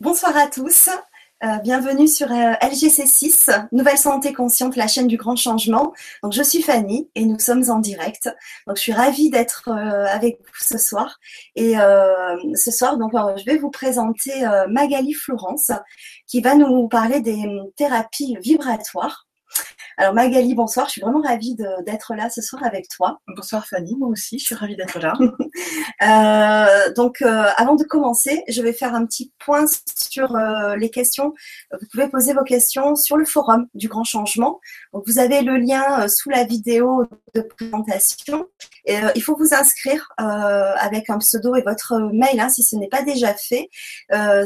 Bonsoir à tous. Euh, bienvenue sur euh, LGC6, Nouvelle Santé Consciente, la chaîne du grand changement. Je suis Fanny et nous sommes en direct. Je suis ravie d'être euh, avec vous ce soir. Et ce soir, donc, je vais vous présenter Magali Florence qui va nous parler des thérapies vibratoires. Alors Magali, bonsoir, je suis vraiment ravie d'être là ce soir avec toi. Bonsoir Fanny, moi aussi, je suis ravie d'être là. euh, donc euh, avant de commencer, je vais faire un petit point sur euh, les questions. Vous pouvez poser vos questions sur le forum du Grand Changement. Donc, vous avez le lien sous la vidéo de présentation. Et, il faut vous inscrire avec un pseudo et votre mail hein, si ce n'est pas déjà fait.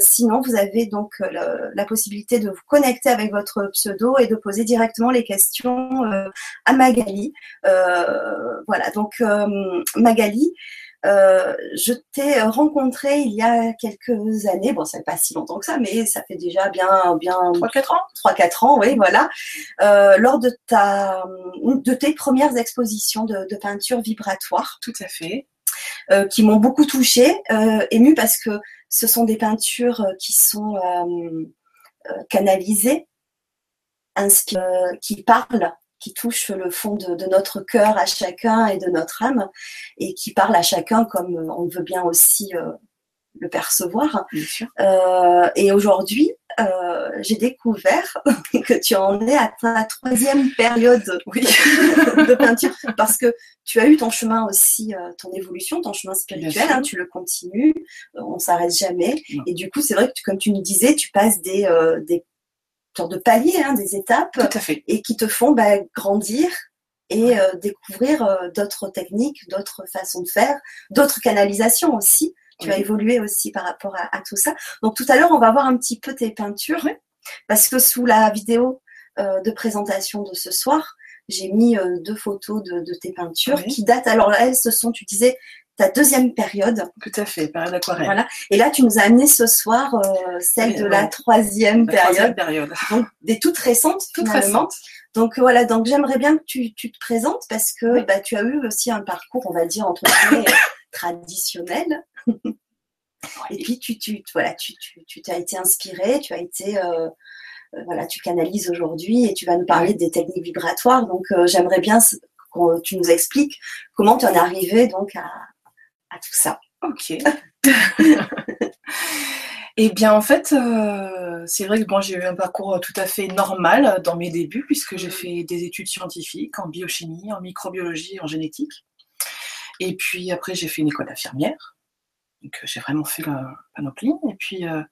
sinon, vous avez donc la possibilité de vous connecter avec votre pseudo et de poser directement les questions euh, à Magali. Euh, voilà, donc euh, Magali, je t'ai rencontré il y a quelques années, bon, ça fait pas si longtemps que ça, mais ça fait déjà bien, bien 3-4 ans. 3-4 ans, oui, voilà. lors de ta, de tes premières expositions de, peinture vibratoire. Tout à fait. qui m'ont beaucoup touchée, émue parce que ce sont des peintures qui sont canalisées qui parle, qui touche le fond de, notre cœur à chacun et de notre âme, et qui parle à chacun comme on veut bien aussi euh, le percevoir. Euh, et aujourd'hui, euh, j'ai découvert que tu en es à ta troisième période de peinture, parce que tu as eu ton chemin aussi, ton évolution, ton chemin spirituel, hein, tu le continues, on s'arrête jamais. Et du coup, c'est vrai que, comme tu nous disais, tu passes des, des de paliers, hein, des étapes, et qui te font bah, grandir et euh, découvrir euh, d'autres techniques, d'autres façons de faire, d'autres canalisations aussi. Tu as évolué aussi par rapport à, tout ça. Donc tout à l'heure, on va voir un petit peu tes peintures, parce que sous la vidéo euh, de présentation de ce soir, j'ai mis deux photos de, tes peintures qui datent. Alors elles, ce sont, tu disais, ta deuxième période. Tout à fait, période aquarelle. Voilà. Et là, tu nous as amené ce soir euh, celle de la troisième période. période. Donc, des toutes récentes. Toutes récentes. Donc voilà, donc j'aimerais bien que tu, tu, te présentes parce que bah, tu as eu aussi un parcours, on va dire, entre guillemets, traditionnel. Et puis tu, tu, voilà, tu, tu, tu t'as été inspiré, tu as été euh, euh, voilà, tu canalises aujourd'hui et tu vas nous parler des techniques vibratoires. Donc j'aimerais bien que tu nous expliques comment tu en es arrivé donc à, à tout ça. Ok. Eh bien, en fait, euh, c'est vrai que bon, j'ai eu un parcours tout à fait normal dans mes débuts, puisque j'ai fait des études scientifiques en biochimie, en microbiologie, en génétique. Et puis après, j'ai fait une école d'infirmière. Donc, euh, j'ai vraiment fait la panoplie. Et puis, euh,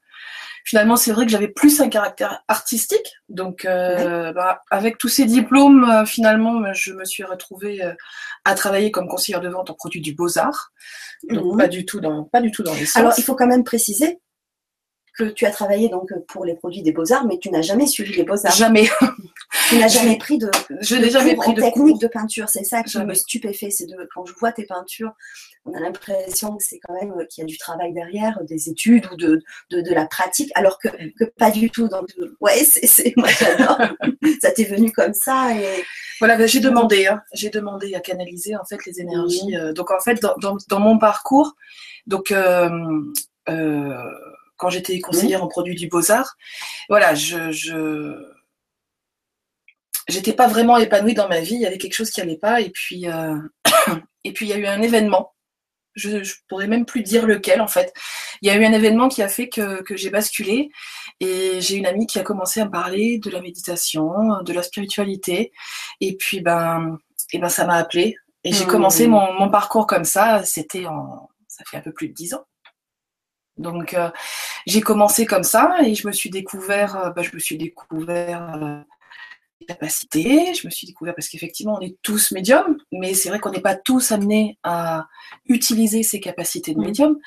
finalement, c'est vrai que j'avais plus un caractère artistique. Donc, euh, bah, avec tous ces diplômes, euh, finalement, je me suis retrouvée à travailler comme conseillère de vente en produits du Beaux-Arts. Donc, mhm. pas, du tout dans, pas du tout dans les. Alors, il faut quand même préciser que tu as travaillé donc pour les produits des beaux-arts, mais tu n'as jamais suivi les beaux-arts. Jamais. tu n'as jamais pris de, je n'ai jamais pris de technique de peinture. C'est ça qui me stupéfait. C'est de quand je vois tes peintures, on a l'impression que c'est quand même qu'il y a du travail derrière, des études ou de, de, de la pratique, alors que, que, pas du tout. Donc ouais, c'est moi j'adore. ça t'est venu comme ça et voilà, ben, j'ai demandé, hein. j'ai demandé à canaliser en fait les énergies. Euh, donc en fait dans, dans, dans mon parcours, donc euh, euh, quand j'étais conseillère en produits du Beaux-Arts. Voilà, je, je j'étais pas vraiment épanouie dans ma vie, il y avait quelque chose qui allait pas et puis euh, et puis il y a eu un événement. Je, je pourrais même plus dire lequel en fait. Il y a eu un événement qui a fait que, que j'ai basculé et j'ai une amie qui a commencé à me parler de la méditation, de la spiritualité et puis ben et ben ça m'a appelé et j'ai mmh. commencé mon, mon parcours comme ça. C'était en ça fait un peu plus de dix ans. Donc euh, j'ai commencé comme ça et je me suis découvert, euh, bah, je me suis découvert euh, des capacités, je me suis découvert parce qu'effectivement on est tous médiums, mais c'est vrai qu'on n'est pas tous amenés à utiliser ces capacités de mmh. médium.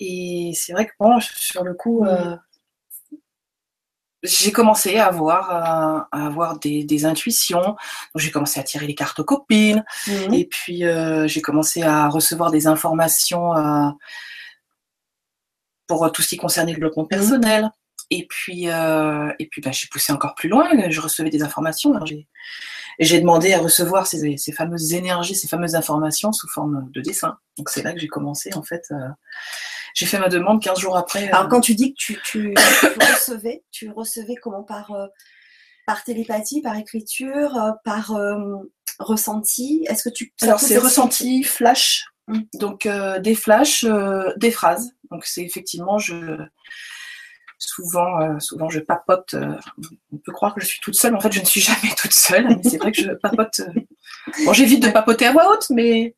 Et c'est vrai que bon, sur le coup, mmh. j'ai commencé à avoir, à, avoir des, des intuitions. J'ai commencé à tirer les cartes aux copines, mmh. et puis j'ai commencé à recevoir des informations pour euh, tout ce qui concernait le développement mmh. personnel. Et puis, euh, et puis bah, j'ai poussé encore plus loin, je recevais des informations. j'ai demandé à recevoir ces, fameuses énergies, ces fameuses informations sous forme de dessin. Donc c'est là que j'ai commencé en fait. j'ai fait ma demande 15 jours après. Alors quand tu dis que tu, tu, recevais, tu recevais comment par, par télépathie, par écriture, par ressenti? Est-ce que tu Alors c'est ressenti, flash, mm. donc des flashs, des phrases. Donc c'est effectivement je souvent, euh, souvent je papote. Euh, on peut croire que je suis toute seule. En fait, je ne suis jamais toute seule. Mais c'est vrai que je papote. Euh, bon, j'évite de papoter à voix haute, mais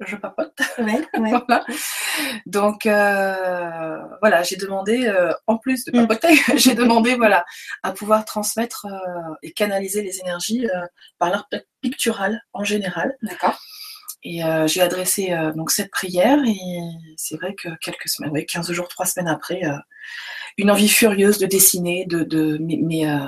je papote. voilà. Donc voilà, j'ai demandé, en plus de mm. papoter, j'ai demandé voilà à pouvoir transmettre et canaliser les énergies par l'art pictural en général. D'accord. Et j'ai adressé donc cette prière et c'est vrai que quelques semaines, oui, 15 jours, 3 semaines après, une envie furieuse de dessiner, de, de mais, euh,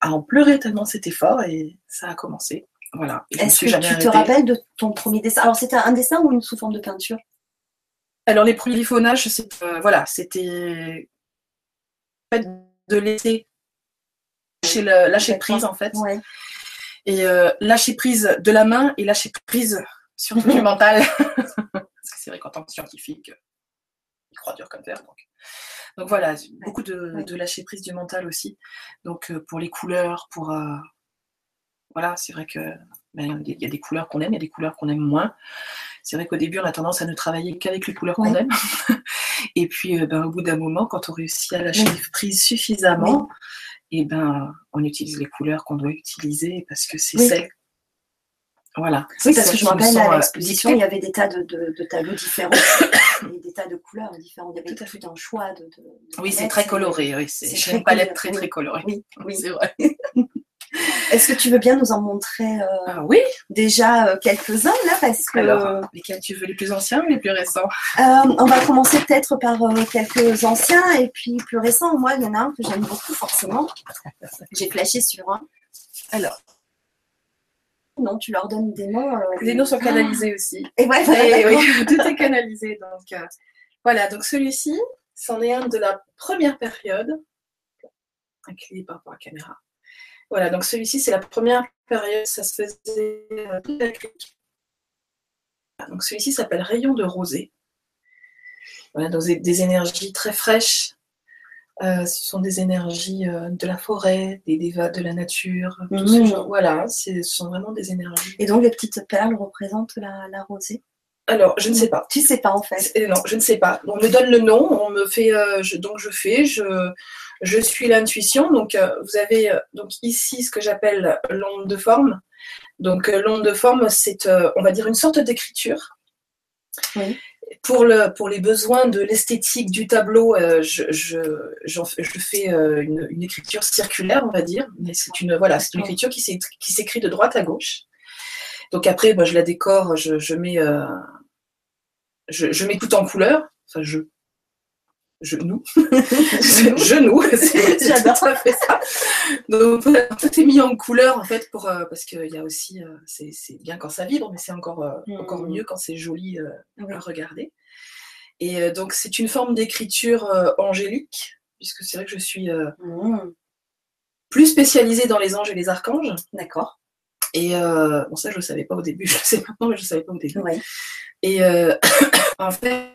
à en pleurer tellement c'était fort et ça a commencé. Voilà. Est-ce que tu te rappelles de ton premier dessin? Alors c'était un dessin ou une sous forme de peinture? Alors les premiers liphonages, euh, voilà, c'était de laisser lâcher, le, lâcher prise en fait. Et euh, lâcher prise de la main et lâcher prise sur du mental. Parce que c'est vrai qu'en tant que scientifique, il croit dur comme fer. Donc. Donc voilà, beaucoup de, lâcher prise du mental aussi. Donc euh, pour les couleurs, pour euh, voilà, c'est vrai que ben, il y a des couleurs qu'on aime, il y a des couleurs qu'on aime moins. C'est vrai qu'au début, on a tendance à ne travailler qu'avec les couleurs qu'on aime. et puis, ben, au bout d'un moment, quand on réussit à lâcher prise suffisamment, et eh ben, on utilise les couleurs qu'on doit utiliser parce que c'est celles voilà. Oui, parce que je me rappelle à l'exposition, il y avait des tas de, de, tableaux différents et des tas de couleurs différentes. Il y avait tout, tout un choix de. oui, c'est très coloré. Oui, c'est une palette très très colorée. Oui, oui. c'est vrai. Est-ce que tu veux bien nous en montrer euh, ah, oui. déjà euh, quelques-uns là parce que Alors, lesquels tu veux les plus anciens ou les plus récents? Euh, On va commencer peut-être par quelques anciens et puis plus récents. Moi, il y en a un que j'aime beaucoup forcément. J'ai flashé sur un. Alors, non Tu leur donnes des noms euh, Les noms sont canalisés aussi. Et ouais, oui, tout est canalisé. Donc, euh, voilà, donc celui-ci, c'en est un de la première période. Incliné par rapport à la caméra. Voilà, donc celui-ci, c'est la première période, ça se faisait euh, Donc celui-ci s'appelle Rayon de rosée. Voilà, donc des énergies très fraîches, euh, ce sont des énergies euh, de la forêt, des dévats de la nature. Mmh. Voilà, ce sont vraiment des énergies. Et donc les petites perles représentent la, rosée? Alors, je ne sais pas. Tu sais pas en fait. Non, je ne sais pas. On me donne le nom, on me fait, euh, donc je fais, je, je suis l'intuition. Donc, vous avez donc ici ce que j'appelle l'onde de forme. Donc, l'onde de forme, c'est, on va dire, une sorte d'écriture. Oui pour, le, pour les besoins de l'esthétique du tableau, euh, je, je, je, fais euh, une, une, écriture circulaire, on va dire. Mais c'est une, voilà, c'est une écriture qui s'écrit de droite à gauche. Donc après, moi, je la décore, je, je mets, euh, je, je mets tout en couleur. Enfin, je, genou. genou, j'adore ça fait ça. Donc tout est mis en couleur en fait pour euh, parce qu'il y a aussi euh, c'est bien quand ça vibre, mais c'est encore euh, mm. encore mieux quand c'est joli à regarder. Et donc c'est une forme d'écriture angélique puisque c'est vrai que je suis mm. plus spécialisée dans les anges et les archanges. D'accord. Et bon ça je le savais pas au début, je le sais maintenant mais je le savais pas au début. Et en fait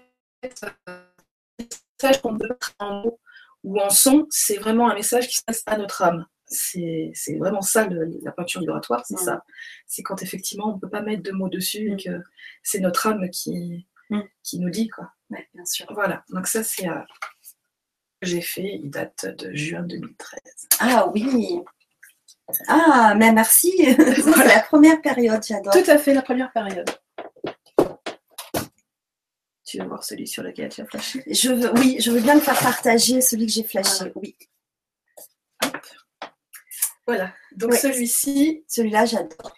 message qu'on peut mettre en mots ou en son, c'est vraiment un message qui se passe à notre âme. C'est vraiment ça la peinture vibratoire, c'est ça. C'est quand effectivement on ne peut pas mettre de mots dessus et que c'est notre âme qui, qui nous dit quoi. bien sûr. Voilà, donc ça c'est euh, j'ai fait, il date de juin 2013. Ah oui Ah, mais merci C'est la première période, j'adore. Tout à fait, la première période. Tu veux voir celui sur lequel tu as flashé je veux, Oui, je veux bien me faire partager celui que j'ai flashé. Oui. Voilà. Donc celui-ci. Celui-là, j'adore.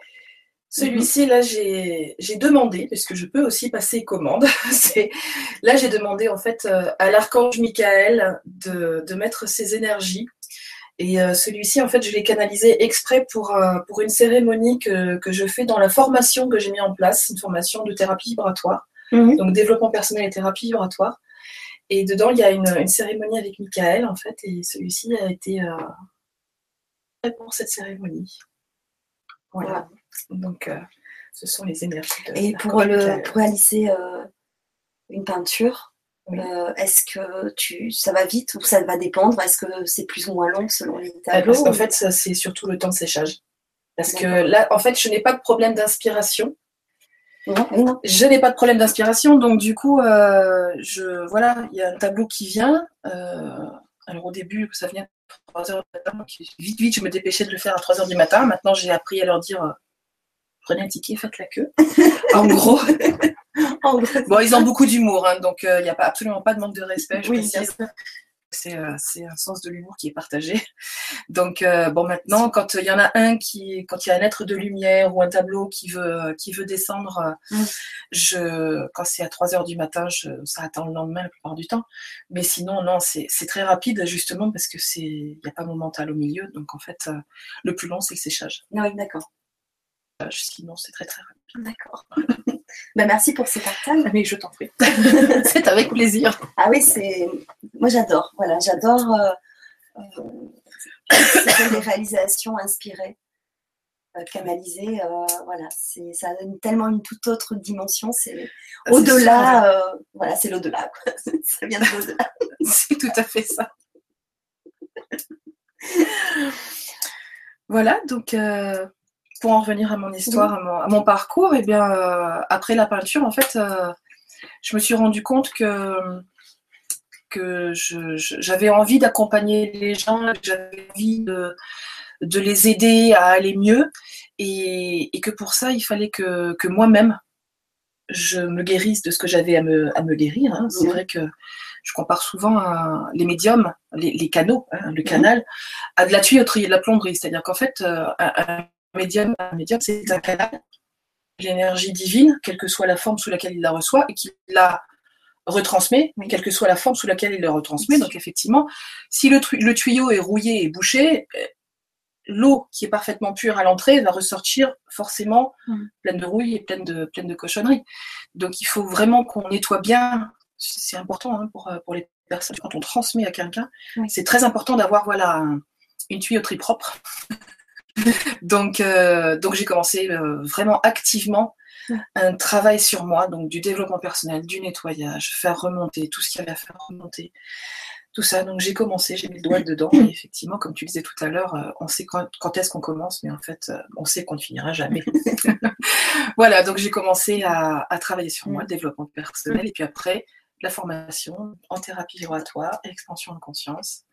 Celui-ci, là, j'ai demandé, parce que je peux aussi passer commande. là, j'ai demandé en fait euh, à l'archange Michael de, mettre ses énergies. Et euh, celui-ci, en fait, je l'ai canalisé exprès pour, euh, pour une cérémonie que, que, je fais dans la formation que j'ai mis en place, une formation de thérapie vibratoire. Mhm. donc développement personnel et thérapie vibratoire. Et dedans, il y a une, cérémonie avec Michael, en fait, et celui-ci a été euh, pour cette cérémonie. Voilà. Donc, euh, ce sont les énergies. Et pour, le, pour réaliser une peinture, Est-ce que tu, ça va vite ou ça va dépendre? Est-ce que c'est plus ou moins long selon les tableaux En fait, c'est surtout le temps de séchage. Parce que là, en fait, je n'ai pas de problème d'inspiration. Je n'ai pas de problème d'inspiration, donc du coup, euh, je, voilà, il y a un tableau qui vient. Euh, alors au début, ça venait à 3h du matin, vite, vite, je me dépêchais de le faire à 3h du matin. Maintenant, j'ai appris à leur dire euh, prenez un ticket, faites la queue. en gros. bon, ils ont beaucoup d'humour, hein, donc il n'y a pas, absolument pas de manque de respect. Je oui, c'est un sens de l'humour qui est partagé. Donc euh, bon maintenant quand il y en a un qui quand il y a un être de lumière ou un tableau qui veut qui veut descendre euh, mm. je quand c'est à 3 heures du matin je, ça attend le lendemain la plupart du temps mais sinon non c'est très rapide justement parce que c'est il n'y a pas mon mental au milieu donc en fait le plus long c'est le séchage. Ah oui d'accord. Sinon c'est très très rapide. D'accord. Bah, merci pour ce partage. Mais je t'en prie. c'est avec plaisir. Ah oui, c'est. Moi, j'adore. Voilà, j'adore. Euh, euh, des réalisations inspirées, euh, canalisées. Euh, voilà, c'est ça donne tellement une toute autre dimension. C'est ah, au-delà. voilà, c'est l'au-delà. ça vient de l'au-delà. c'est tout à fait ça. voilà, donc pour en revenir à mon histoire, à, mon, parcours, et eh bien euh, après la peinture, en fait, euh, je me suis rendu compte que que j'avais envie d'accompagner les gens, j'avais envie de, de, les aider à aller mieux, et, que pour ça, il fallait que, que moi-même, je me guérisse de ce que j'avais à me, à me guérir. Hein. C'est vrai que je compare souvent les médiums, les, canaux, hein, le canal, à de la tuyauterie et de la plomberie. C'est-à-dire qu'en fait, euh, un, médium, un médium, c'est un canal, l'énergie divine, quelle que soit la forme sous laquelle il la reçoit, et qu'il la retransmet, quelle que soit la forme sous laquelle il la retransmet. Donc effectivement, si le, tuyau est rouillé et bouché, euh, l'eau qui est parfaitement pure à l'entrée va ressortir forcément mm. pleine de rouille et pleine de, pleine de cochonneries. Donc il faut vraiment qu'on nettoie bien. C'est important hein, pour, pour les personnes. Quand on transmet à quelqu'un, c'est très important d'avoir voilà, une tuyauterie propre donc, euh, donc j'ai commencé euh, vraiment activement un travail sur moi, donc du développement personnel, du nettoyage, faire remonter tout ce qu'il y avait à faire remonter, tout ça. Donc j'ai commencé, j'ai mis le doigt dedans. Et effectivement, comme tu disais tout à l'heure, euh, on sait quand, est-ce qu'on commence, mais en fait, on sait qu'on ne finira jamais. voilà, donc j'ai commencé à, travailler sur moi, le développement personnel, et puis après, la formation en thérapie vibratoire, expansion de conscience.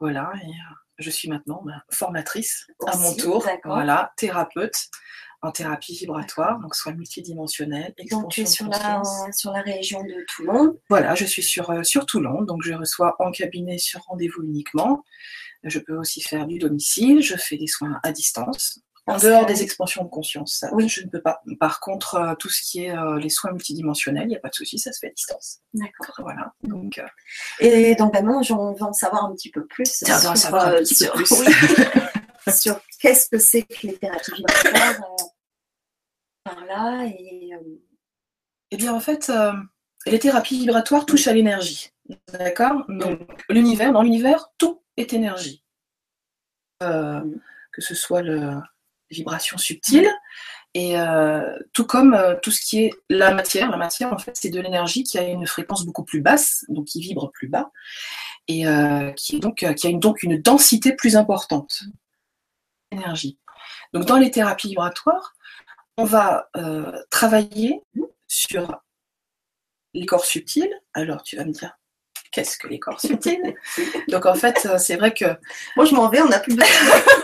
Voilà, et je suis maintenant bah, formatrice à mon tour, voilà, thérapeute en thérapie vibratoire, donc soit multidimensionnelle. Donc tu es sur la, sur la région de Toulon Voilà, je suis sur, euh, sur Toulon, donc je reçois en cabinet sur rendez-vous uniquement. Je peux aussi faire du domicile, je fais des soins à distance. En dehors des expansions de conscience, oui. je ne peux pas. Par contre, euh, tout ce qui est euh, les soins multidimensionnels, il n'y a pas de souci, ça se fait à distance. D'accord. Voilà. Donc, euh, Et donc maintenant, j'en veux en savoir un petit peu plus. sur, savoir un petit peu plus. sur qu'est-ce que c'est que les thérapies vibratoires par là et. Eh bien, en fait, les thérapies vibratoires touchent à l'énergie. D'accord? Donc, l'univers, dans l'univers, tout est énergie. Mm. que ce soit le, vibrations subtiles. Et euh, tout comme euh, tout ce qui est la matière, la matière en fait c'est de l'énergie qui a une fréquence beaucoup plus basse, donc qui vibre plus bas, et euh, qui, est donc, qui a une, donc une densité plus importante. Énergie. Donc dans les thérapies vibratoires, on va travailler sur les corps subtils. Alors tu vas me dire, qu'est-ce que les corps subtils? Donc en fait, c'est vrai que. Moi je m'en vais, on n'a plus de.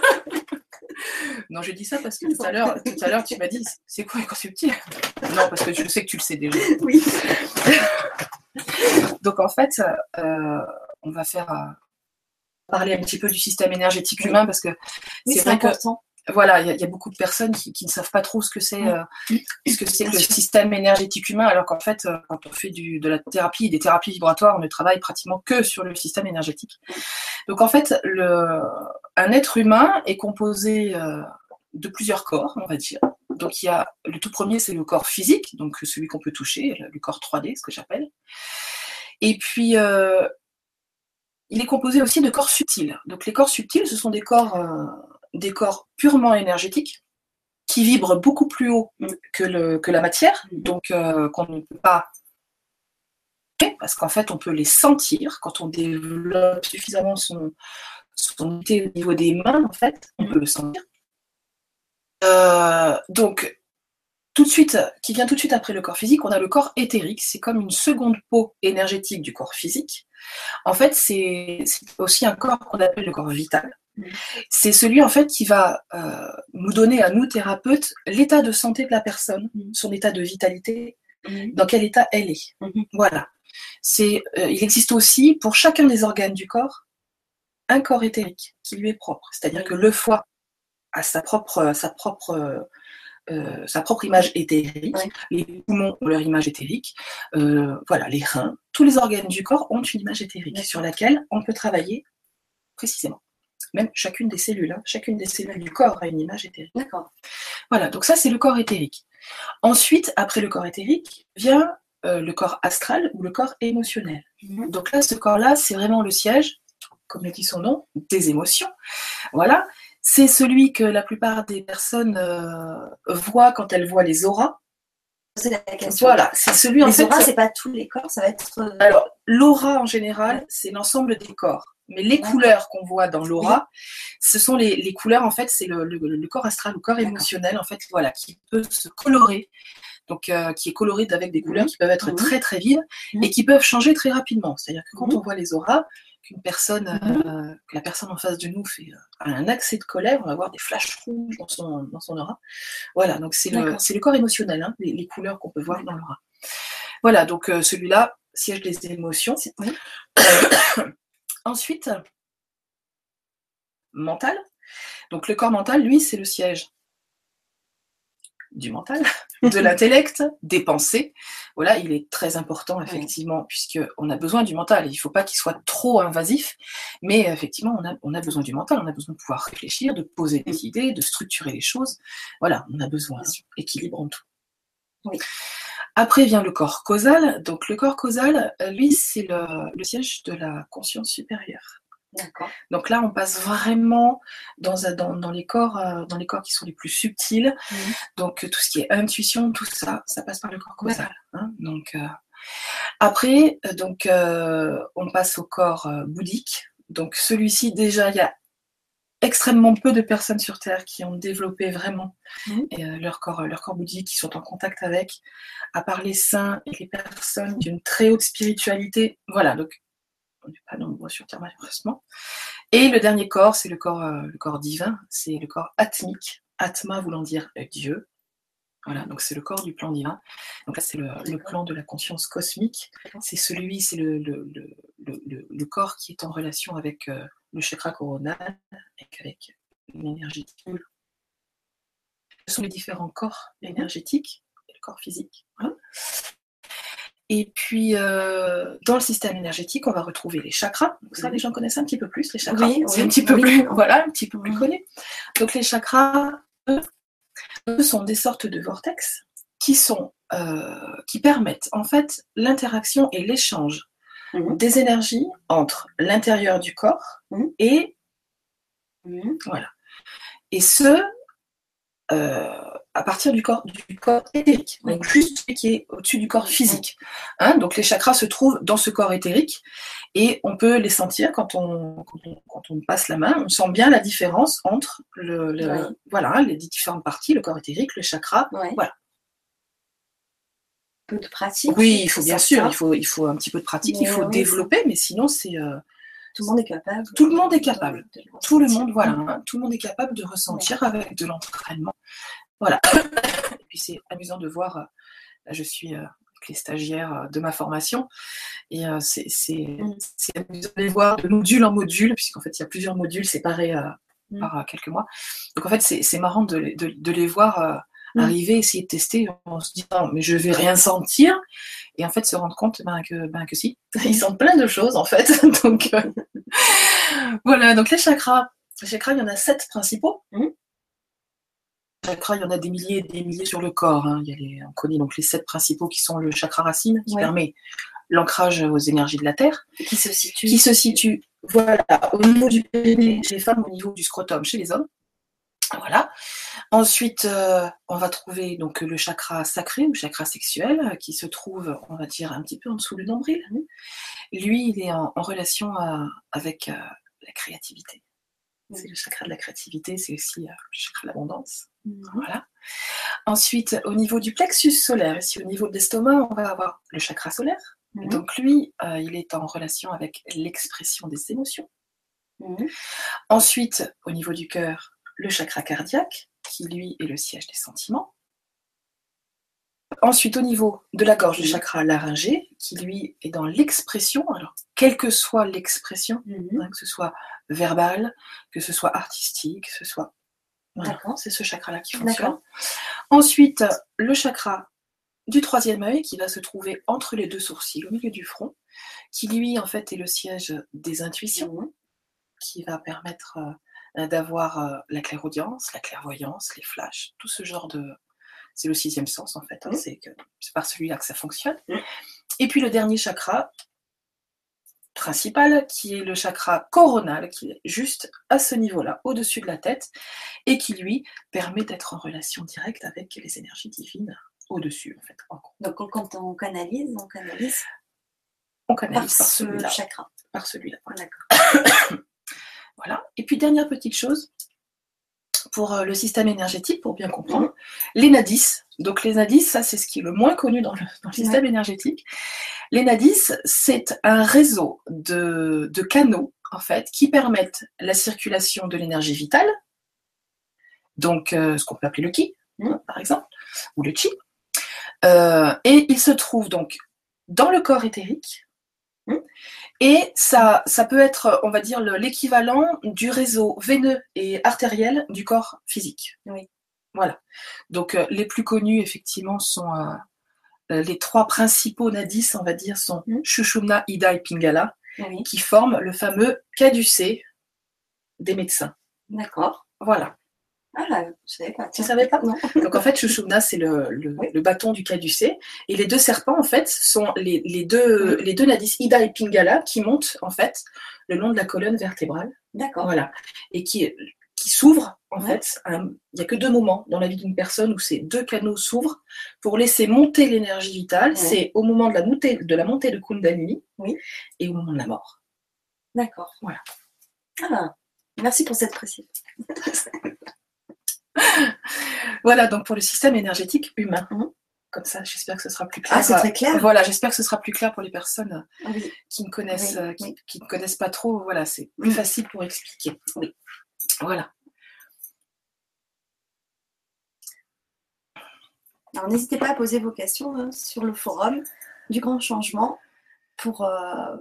non, je dis ça parce que tout à l'heure, tout à l'heure, tu m'as dit, c'est quoi les corps subtils Non, parce que je sais que tu le sais déjà. Oui. Donc en fait, euh, on va faire euh, parler un petit peu du système énergétique humain parce que c'est vrai important voilà, il y, a beaucoup de personnes qui, ne savent pas trop ce que c'est euh, ce que c'est le système énergétique humain, alors qu'en fait, quand on fait du, de la thérapie, des thérapies vibratoires, on ne travaille pratiquement que sur le système énergétique. Donc en fait, le, un être humain est composé de plusieurs corps, on va dire. Donc il y a le tout premier, c'est le corps physique, donc celui qu'on peut toucher, le corps 3D, ce que j'appelle. Et puis il est composé aussi de corps subtils. Donc les corps subtils, ce sont des corps des corps purement énergétiques. qui vibrent beaucoup plus haut que, le, que la matière, mm. donc euh, qu'on ne peut pas parce qu'en fait on peut les sentir quand on développe suffisamment son, son au niveau des mains, en fait, on mm. peut le sentir. Euh, donc, tout de suite, qui vient tout de suite après le corps physique, on a le corps éthérique. C'est comme une seconde peau énergétique du corps physique. En fait, c'est aussi un corps qu'on appelle le corps vital. C'est celui en fait qui va euh, nous donner à nous thérapeutes l'état de santé de la personne, mm. son état de vitalité, mm. dans quel état elle est. Mm-hmm. Voilà. C'est, euh, il existe aussi pour chacun des organes du corps un corps éthérique qui lui est propre. C'est-à-dire que le foie a sa propre, sa propre euh, sa propre image éthérique, les poumons ont leur image éthérique, voilà, les reins, tous les organes du corps ont une image éthérique sur laquelle on peut travailler précisément même chacune des cellules. Hein. Chacune des cellules du corps a une image éthérique. D'accord. Voilà, donc ça c'est le corps éthérique. Ensuite, après le corps éthérique, vient euh, le corps astral ou le corps émotionnel. Mhm. Donc là, ce corps-là, c'est vraiment le siège, comme le dit son nom, des émotions. Voilà. C'est celui que la plupart des personnes euh, voient quand elles voient les auras. C'est la question. Voilà, c'est celui en fait. Les auras, c'est pas tous les corps, ça va être. Euh, Alors, l'aura en général, c'est l'ensemble des corps. Mais les couleurs qu'on voit dans l'aura, ce sont les, couleurs, en fait, c'est le, corps astral, le corps émotionnel, en fait, voilà, qui peut se colorer, donc euh, qui est coloré avec des couleurs qui peuvent être très très vives et qui peuvent changer très rapidement. C'est-à-dire que quand on voit les auras, qu'une personne, euh, que la personne en face de nous fait euh, un accès de colère, on va avoir des flashs rouges dans son, dans son aura. Voilà, donc c'est le, le, corps émotionnel, hein, les, couleurs qu'on peut voir dans l'aura. Voilà, donc celui-là, siège des émotions. Ensuite, mental. Donc le corps mental, lui, c'est le siège du mental, de l'intellect, des pensées. Voilà, il est très important, effectivement, puisqu'on a besoin du mental. Il ne faut pas qu'il soit trop invasif, mais effectivement, on a, on a, besoin du mental, on a besoin de pouvoir réfléchir, de poser des idées, de structurer les choses. Voilà, on a besoin d'équilibre en tout. Après vient le corps causal. Donc le corps causal, euh, lui, c'est le, siège de la conscience supérieure. Donc là, on passe vraiment dans, dans, les corps, euh, dans les corps qui sont les plus subtils. Mmh. Donc tout ce qui est intuition, tout ça, ça passe par le corps causal. Hein. donc euh, après, donc on passe au corps bouddhique. Donc celui-ci, déjà, il y a extrêmement peu de personnes sur Terre qui ont développé vraiment mmh. euh, leur, corps, leur corps bouddhique, qui sont en contact avec, à part les saints et les personnes d'une très haute spiritualité. Voilà, donc on n'est pas nombreux sur Terre malheureusement. Et le dernier corps, c'est le corps, euh, le corps divin, c'est le corps atmique, atma voulant dire Dieu. Voilà, donc c'est le corps du plan divin. Donc là, c'est le, plan de la conscience cosmique. C'est celui, c'est le, le, corps qui est en relation avec euh, le chakra coronal et avec l'énergie. Ce sont les différents corps énergétiques et le corps physique. Et puis, euh, dans le système énergétique, on va retrouver les chakras. Donc ça, les gens connaissent un petit peu plus les chakras. c'est un petit peu plus, voilà, un petit peu plus connu. Donc les chakras, eux, sont des sortes de vortex qui sont, euh, qui permettent en fait l'interaction et l'échange Mhm. des énergies entre l'intérieur du corps mhm. et mhm. voilà. Et ce, euh, à partir du corps, du corps éthérique, donc juste ce qui est au-dessus du corps physique. Hein. donc les chakras se trouvent dans ce corps éthérique et on peut les sentir quand on, quand on, passe la main. On sent bien la différence entre le, voilà, les différentes parties, le corps éthérique, le chakra. Voilà de pratique. Oui, il faut bien sûr, il faut, il faut un petit peu de pratique, il faut développer, mais sinon c'est. Euh, tout le monde est capable. Tout le monde est capable. tout le monde, voilà, hein, tout le monde est capable de ressentir avec de l'entraînement. Voilà. Et puis c'est amusant de voir. Euh, là, je suis euh, avec les stagiaires de ma formation et c'est mm. amusant de les voir de module en module, puisqu'en fait il y a plusieurs modules séparés mm. par quelques mois. Donc en fait c'est marrant de, de, de, les voir Mm. arriver, essayer de tester en se disant mais je vais rien sentir et en fait se rendre compte ben, que, ben, que si, ils sentent plein de choses en fait. donc euh, voilà, donc les chakras, les chakras, il y en a sept principaux. Mm. Chakras, il y en a des milliers et des milliers sur le corps. Hein. Il y a les, on connaît donc les sept principaux qui sont le chakra racine, qui permet l'ancrage aux énergies de la Terre. Qui se situe Qui se situe, voilà, au niveau du périnée chez les femmes, au niveau du scrotum chez les hommes. Voilà. Ensuite, on va trouver donc le chakra sacré ou chakra sexuel qui se trouve, on va dire, un petit peu en dessous du nombril. Lui, il est en, relation avec la créativité. C'est le chakra de la créativité, c'est aussi le chakra de l'abondance. Mhm. Voilà. Ensuite, au niveau du plexus solaire, ici au niveau de l'estomac, on va avoir le chakra solaire. Mhm. Donc lui, euh, il est en relation avec l'expression des émotions. Mhm. Ensuite, au niveau du cœur, le chakra cardiaque, qui lui est le siège des sentiments. Ensuite, au niveau de la gorge, le chakra laryngé, qui lui est dans l'expression. Alors, quelle que soit l'expression, hein, que ce soit verbal, que ce soit artistique, que ce soit c'est ce chakra-là qui fonctionne. Ensuite, le chakra du troisième œil qui va se trouver entre les deux sourcils, au milieu du front, qui lui, en fait, est le siège des intuitions, mhm. qui va permettre euh, d'avoir euh, la clairaudience, la clairvoyance, les flashs, tout ce genre de. C'est le sixième sens, en fait. Hein, mhm. C'est par celui-là que ça fonctionne. Mhm. Et puis le dernier chakra, principal, qui est le chakra coronal, qui est juste à ce niveau-là, au-dessus de la tête, et qui lui permet d'être en relation directe avec les énergies divines au-dessus, en fait. Donc quand on canalise, on canalise On canalise par, celui-là. chakra. Par celui-là. Voilà. Et puis dernière petite chose, pour euh, le système énergétique, pour bien comprendre, les nadis. Donc les nadis, ça c'est ce qui est le moins connu dans le, système énergétique. Les nadis, c'est un réseau de, canaux, en fait, qui permettent la circulation de l'énergie vitale, donc euh, ce qu'on peut appeler le ki, hein, par exemple, ou le chi. Euh, et il se trouve donc dans le corps éthérique, et ça, ça peut être, on va dire, l'équivalent du réseau veineux et artériel du corps physique. Oui. Voilà. Donc euh, les plus connus, effectivement, sont euh, les trois principaux nadis, on va dire, sont mm. Shushumna, Ida et Pingala, qui forment le fameux caducée des médecins. D'accord. Voilà. Ah, là, je savais pas. Tu savais pas non. Donc en fait, Shushumna, c'est le, le, bâton du caducée. Et les deux serpents, en fait, sont les, les deux, les deux nadis, Ida et Pingala, qui montent, en fait, le long de la colonne vertébrale. D'accord. Voilà. Et qui, qui s'ouvrent, en fait. Il n'y a que deux moments dans la vie d'une personne où ces deux canaux s'ouvrent pour laisser monter l'énergie vitale. C'est au moment de la, montée, de la montée de Kundalini oui. et au moment de la mort. D'accord. Voilà. Ah, merci pour cette précision. voilà, donc pour le système énergétique humain. Mhm. Comme ça, j'espère que ce sera plus clair. Ah, c'est très clair. Voilà, j'espère que ce sera plus clair pour les personnes qui ne connaissent, euh, qui, ne connaissent pas trop. Voilà, c'est plus facile pour expliquer. Oui. Voilà. Alors n'hésitez pas à poser vos questions hein, sur le forum du grand changement pour, euh,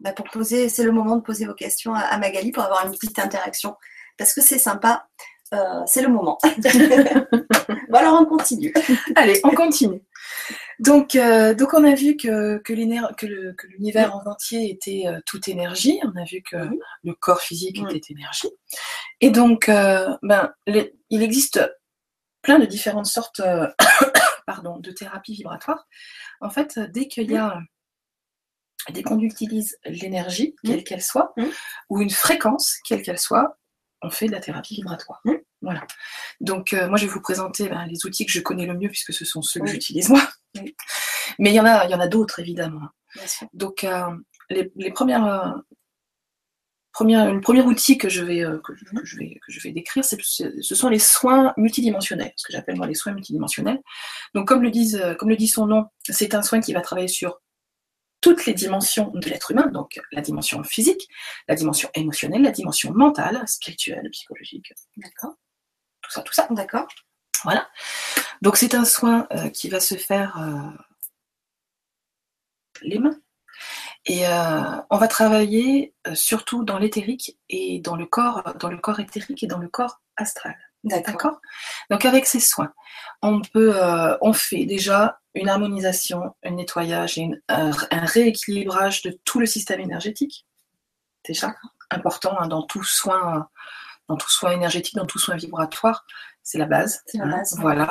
bah, pour poser, c'est le moment de poser vos questions à, Magali pour avoir une petite interaction parce que c'est sympa, euh, c'est le moment. bon alors on continue. Allez, on continue. Donc, euh, donc on a vu que, que l'univers en entier était toute énergie. On a vu que le corps physique était énergie. Et donc, ben, il existe plein de différentes sortes euh, pardon, de thérapies vibratoires. En fait, dès qu'il y a dès qu'on utilise l'énergie, quelle qu'elle soit, ou une fréquence, quelle qu'elle soit, on fait de la thérapie vibratoire. Mmh. Voilà. Donc, euh, moi, je vais vous présenter ben, les outils que je connais le mieux, puisque ce sont ceux que j'utilise moi. Mais il y en a, il y en a d'autres, évidemment. Donc, euh, les, les, premières, le premier outil que je vais, euh, que, je vais, que je vais décrire, ce sont les soins multidimensionnels, ce que j'appelle moi les soins multidimensionnels. Donc, comme le, disent, euh, comme le dit son nom, c'est un soin qui va travailler sur toutes les dimensions de l'être humain, donc la dimension physique, la dimension émotionnelle, la dimension mentale, spirituelle, psychologique, d'accord. Tout ça, tout ça, d'accord. Voilà. Donc c'est un soin euh, qui va se faire les mains, et euh, on va travailler euh, surtout dans l'éthérique et dans le corps, dans le corps éthérique et dans le corps astral. D'accord. Donc avec ces soins, on peut, euh, on fait déjà une harmonisation, un nettoyage et un, rééquilibrage de tout le système énergétique. Déjà important hein, dans tout soin, dans tout soin énergétique, dans tout soin vibratoire, c'est la base. C'est la hein, base. voilà.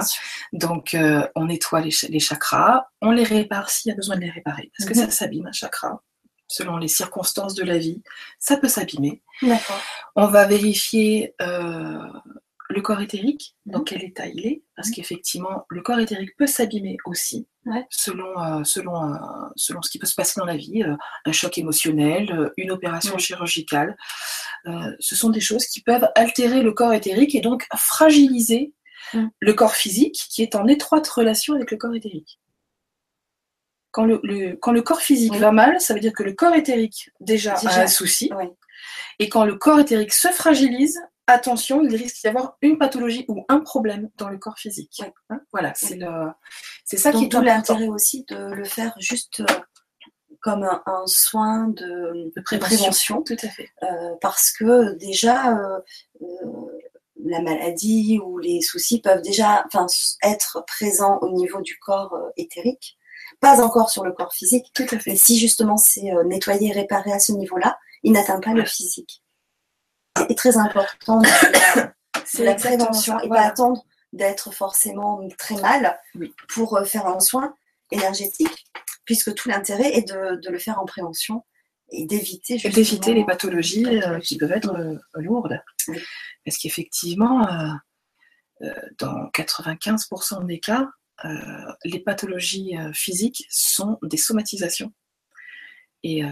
Donc on nettoie les, chakras, on les répare s'il y a besoin de les réparer, parce que mhm. ça s'abîme un chakra selon les circonstances de la vie, ça peut s'abîmer. D'accord. On va vérifier euh, le corps éthérique, dans quel état il est, parce mhm. qu'effectivement, le corps éthérique peut s'abîmer aussi, selon, euh, selon, euh, selon ce qui peut se passer dans la vie, euh, un choc émotionnel, une opération chirurgicale. ce sont des choses qui peuvent altérer le corps éthérique et donc fragiliser le corps physique qui est en étroite relation avec le corps éthérique. Quand le, quand le corps physique va mal, ça veut dire que le corps éthérique déjà, a un souci. Et quand le corps éthérique se fragilise, attention, il risque d'y avoir une pathologie ou un problème dans le corps physique. Hein, voilà, c'est le, c'est ça qui est tout l'intérêt aussi de le faire juste euh, comme un, soin de, prévention, tout à fait. Euh, parce que déjà euh, la maladie ou les soucis peuvent déjà, enfin, être présents au niveau du corps éthérique, pas encore sur le corps physique. Tout à fait. Et si justement c'est nettoyé, réparé à ce niveau-là, il n'atteint pas le physique est très important c'est la prévention et pas attendre d'être forcément très mal pour euh, faire un soin énergétique, puisque tout l'intérêt est de, le faire en prévention et d'éviter d'éviter les pathologies, euh, qui peuvent être euh, lourdes. Parce qu'effectivement, dans 95% des cas, les pathologies physiques sont des somatisations. Et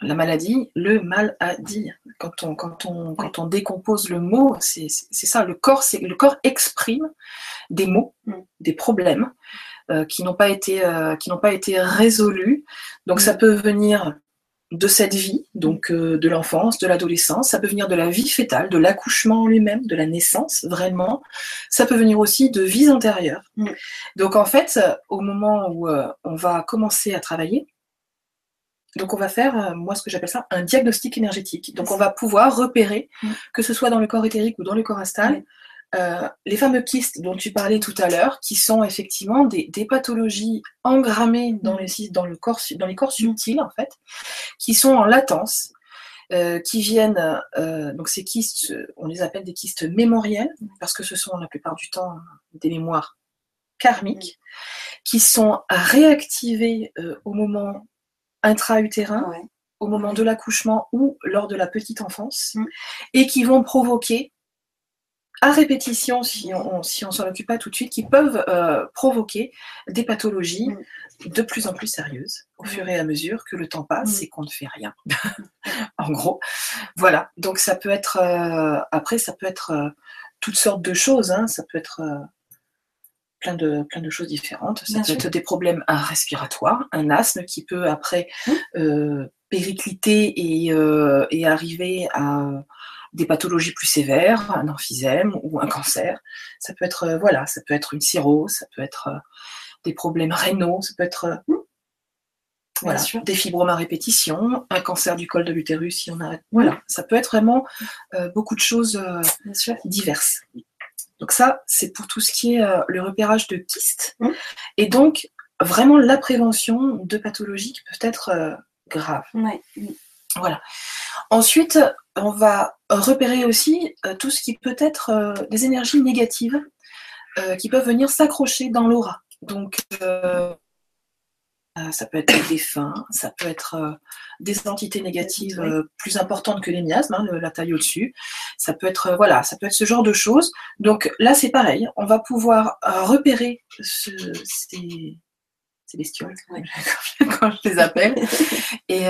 la maladie, le mal à dire. Quand on, quand on, quand on décompose le mot, c'est ça. Le corps, le corps exprime des mots, mm. des problèmes euh, qui n'ont pas été, euh, qui pas été résolus. Donc ça mm. peut venir de cette vie, donc euh, de l'enfance, de l'adolescence. Ça peut venir de la vie fétale, de l'accouchement lui-même, de la naissance, vraiment. Ça peut venir aussi de vies antérieures. Mm. Donc en fait, au moment où on va commencer à travailler, donc on va faire, euh, moi ce que j'appelle ça, un diagnostic énergétique. Donc on va pouvoir repérer, mm. que ce soit dans le corps éthérique ou dans le corps astral, euh, les fameux kystes dont tu parlais tout à l'heure, qui sont effectivement des, pathologies engrammées dans, mm. les, dans, le corps, dans les corps mm. subtils en fait, qui sont en latence. Euh, qui viennent, donc ces kystes, on les appelle des kystes mémoriels, parce que ce sont la plupart du temps des mémoires karmiques, qui sont réactivées au moment intra-utérin au moment de l'accouchement ou lors de la petite enfance mm. et qui vont provoquer à répétition, si on si on s'en occupe pas tout de suite, qui peuvent euh, provoquer des pathologies mm. de plus en plus sérieuses au fur et à mesure que le temps passe mm. et qu'on ne fait rien. en gros, voilà. Donc ça peut être euh, après ça peut être euh, toutes sortes de choses. Hein. Ça peut être plein de, plein de choses différentes. Ça peut être des problèmes respiratoires, un asthme qui peut après mmh. euh, péricliter et, euh, et, arriver à des pathologies plus sévères, un emphysème ou un cancer. Ça peut être euh, voilà, ça peut être une cirrhose, ça peut être des problèmes rénaux, ça peut être mmh. voilà, des fibromes à répétition, un cancer du col de l'utérus si on arrête. Voilà, ça peut être vraiment beaucoup de choses diverses. Donc ça, c'est pour tout ce qui est euh, le repérage de kystes. Mmh. Et donc, vraiment la prévention de pathologies qui peuvent être euh, graves. Voilà. Ensuite, on va repérer aussi euh, tout ce qui peut être des énergies négatives qui peuvent venir s'accrocher dans l'aura. Donc, ça peut être des défunts, ça peut être euh, des entités négatives euh, plus importantes que les miasmes, hein, la taille au-dessus. Ça peut être voilà, ça peut être ce genre de choses. Donc là, c'est pareil. On va pouvoir repérer ces, ces bestioles, quand je les appelle, et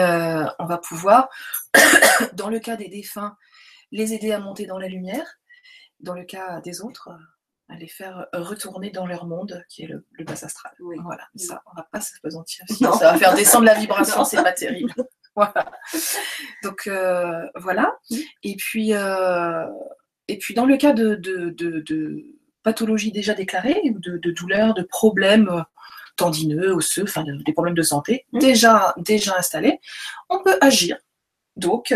on va pouvoir, dans le cas des défunts, les aider à monter dans la lumière. Dans le cas des autres, à les faire euh, retourner dans leur monde qui est le, bas astral. Voilà, ça, on va pas se pesantir. ça va faire descendre la vibration, c'est pas terrible. voilà. Donc euh, voilà. Et puis, euh, et puis dans le cas de, de, de, pathologies déjà déclarées, de, de douleurs, de problèmes tendineux, osseux, enfin des problèmes de santé mmh. déjà, déjà installés, on peut agir donc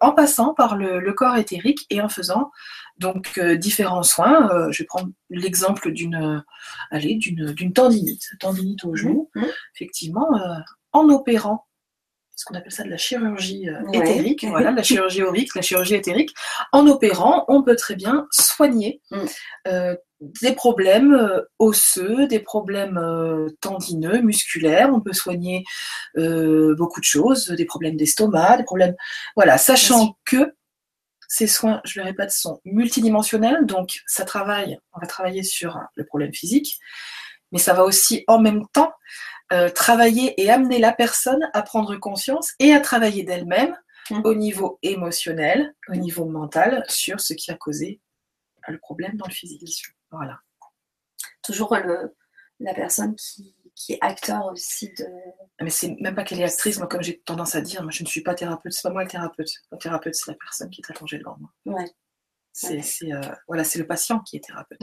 en passant par le, corps éthérique et en faisant donc euh, différents soins. Euh, je vais prendre l'exemple d'une, allez, d'une, d'une tendinite, tendinite au genou. Mmh, mmh. Effectivement, euh, en opérant ce qu'on appelle ça de la chirurgie éthérique, voilà, la chirurgie aurique, la chirurgie éthérique. En opérant, on peut très bien soigner mmh. Des problèmes osseux, des problèmes tendineux, musculaires. On peut soigner beaucoup de choses, des problèmes d'estomac, des problèmes, voilà, sachant que Ces soins, je le répète, sont multidimensionnels, donc ça travaille, on va travailler sur le problème physique, mais ça va aussi en même temps euh, travailler et amener la personne à prendre conscience et à travailler d'elle-même mmh. au niveau émotionnel, au niveau mental, sur ce qui a causé le problème dans le physique. Voilà. Toujours le, la personne qui, est acteur aussi de. Mais c'est même pas qu'elle est actrice, moi, comme j'ai tendance à dire, moi, je ne suis pas thérapeute, c'est pas moi le thérapeute. Le thérapeute, c'est la personne qui est allongée devant moi. Ouais. C'est euh, voilà, c'est le patient qui est thérapeute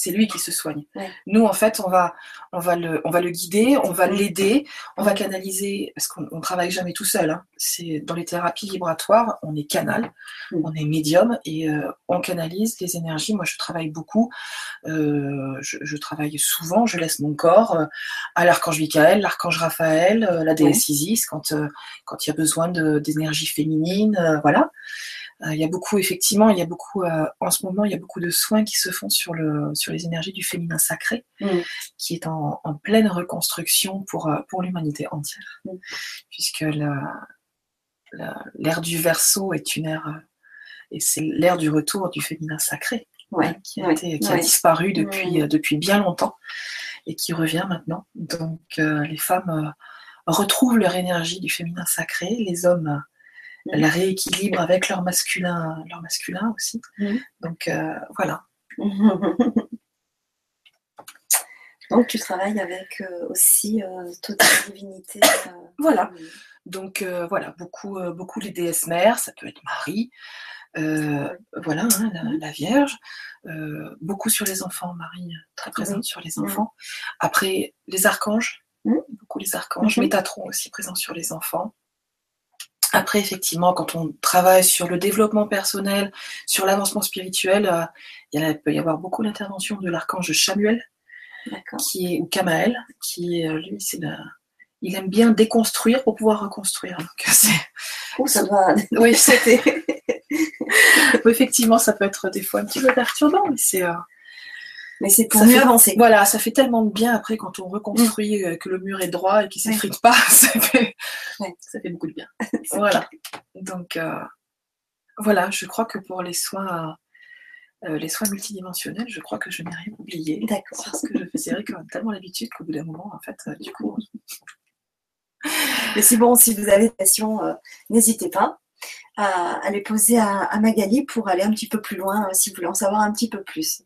c'est lui qui se soigne. Nous, en fait, on va, on va, le, on va le guider, on va l'aider, on va canaliser, parce qu'on ne travaille jamais tout seul. Hein. C'est Dans les thérapies vibratoires, on est canal, mm. on est médium et euh, on canalise les énergies. Moi, je travaille beaucoup, euh, je, travaille souvent, je laisse mon corps euh, à l'archange Michael, l'archange Raphaël, la déesse Isis, quand, quand il y a besoin d'énergie féminine, voilà. Euh, il y a beaucoup, effectivement, il y a beaucoup, euh, en ce moment, il y a beaucoup de soins qui se font sur, le, sur les énergies du féminin sacré, mm. qui est en, pleine reconstruction pour, euh, pour l'humanité entière. Mm. Puisque l'ère du verso est une ère, et c'est l'ère du retour du féminin sacré, hein, qui, a, qui a disparu depuis, depuis bien longtemps et qui revient maintenant. Donc, les femmes retrouvent leur énergie du féminin sacré, les hommes la rééquilibre avec leur masculin, leur masculin aussi. Donc euh, voilà. Donc tu travailles avec euh, aussi euh, toute divinité. voilà. Donc voilà, beaucoup, beaucoup les déesses mères, ça peut être Marie, voilà, hein, la, Vierge, beaucoup sur les enfants, Marie très présente sur les enfants. Après les archanges, beaucoup les archanges. Métatron aussi présent sur les enfants. Après, effectivement, quand on travaille sur le développement personnel, sur l'avancement spirituel, euh, il, peut y avoir beaucoup d'interventions de l'archange Samuel, qui est, ou Kamael, qui est, euh, lui, c'est il aime bien déconstruire pour pouvoir reconstruire. Donc, ça va. oui, c'était. effectivement, ça peut être des fois un petit peu perturbant, mais c'est. Euh, mais c'est pour mieux avancer. Voilà, ça fait tellement de bien après quand on reconstruit euh, que le mur est droit et qu'il ne s'effrite pas. Ça fait, ça fait beaucoup de bien. voilà. Donc, euh, voilà, je crois que pour les soins, euh, les soins multidimensionnels, je crois que je n'ai rien oublié. D'accord. Parce que je faisais quand même tellement l'habitude qu'au bout d'un moment, en fait, du coup. Mais c'est bon, si vous avez des questions, n'hésitez pas à, les poser à, à, Magali pour aller un petit peu plus loin si vous voulez en savoir un petit peu plus.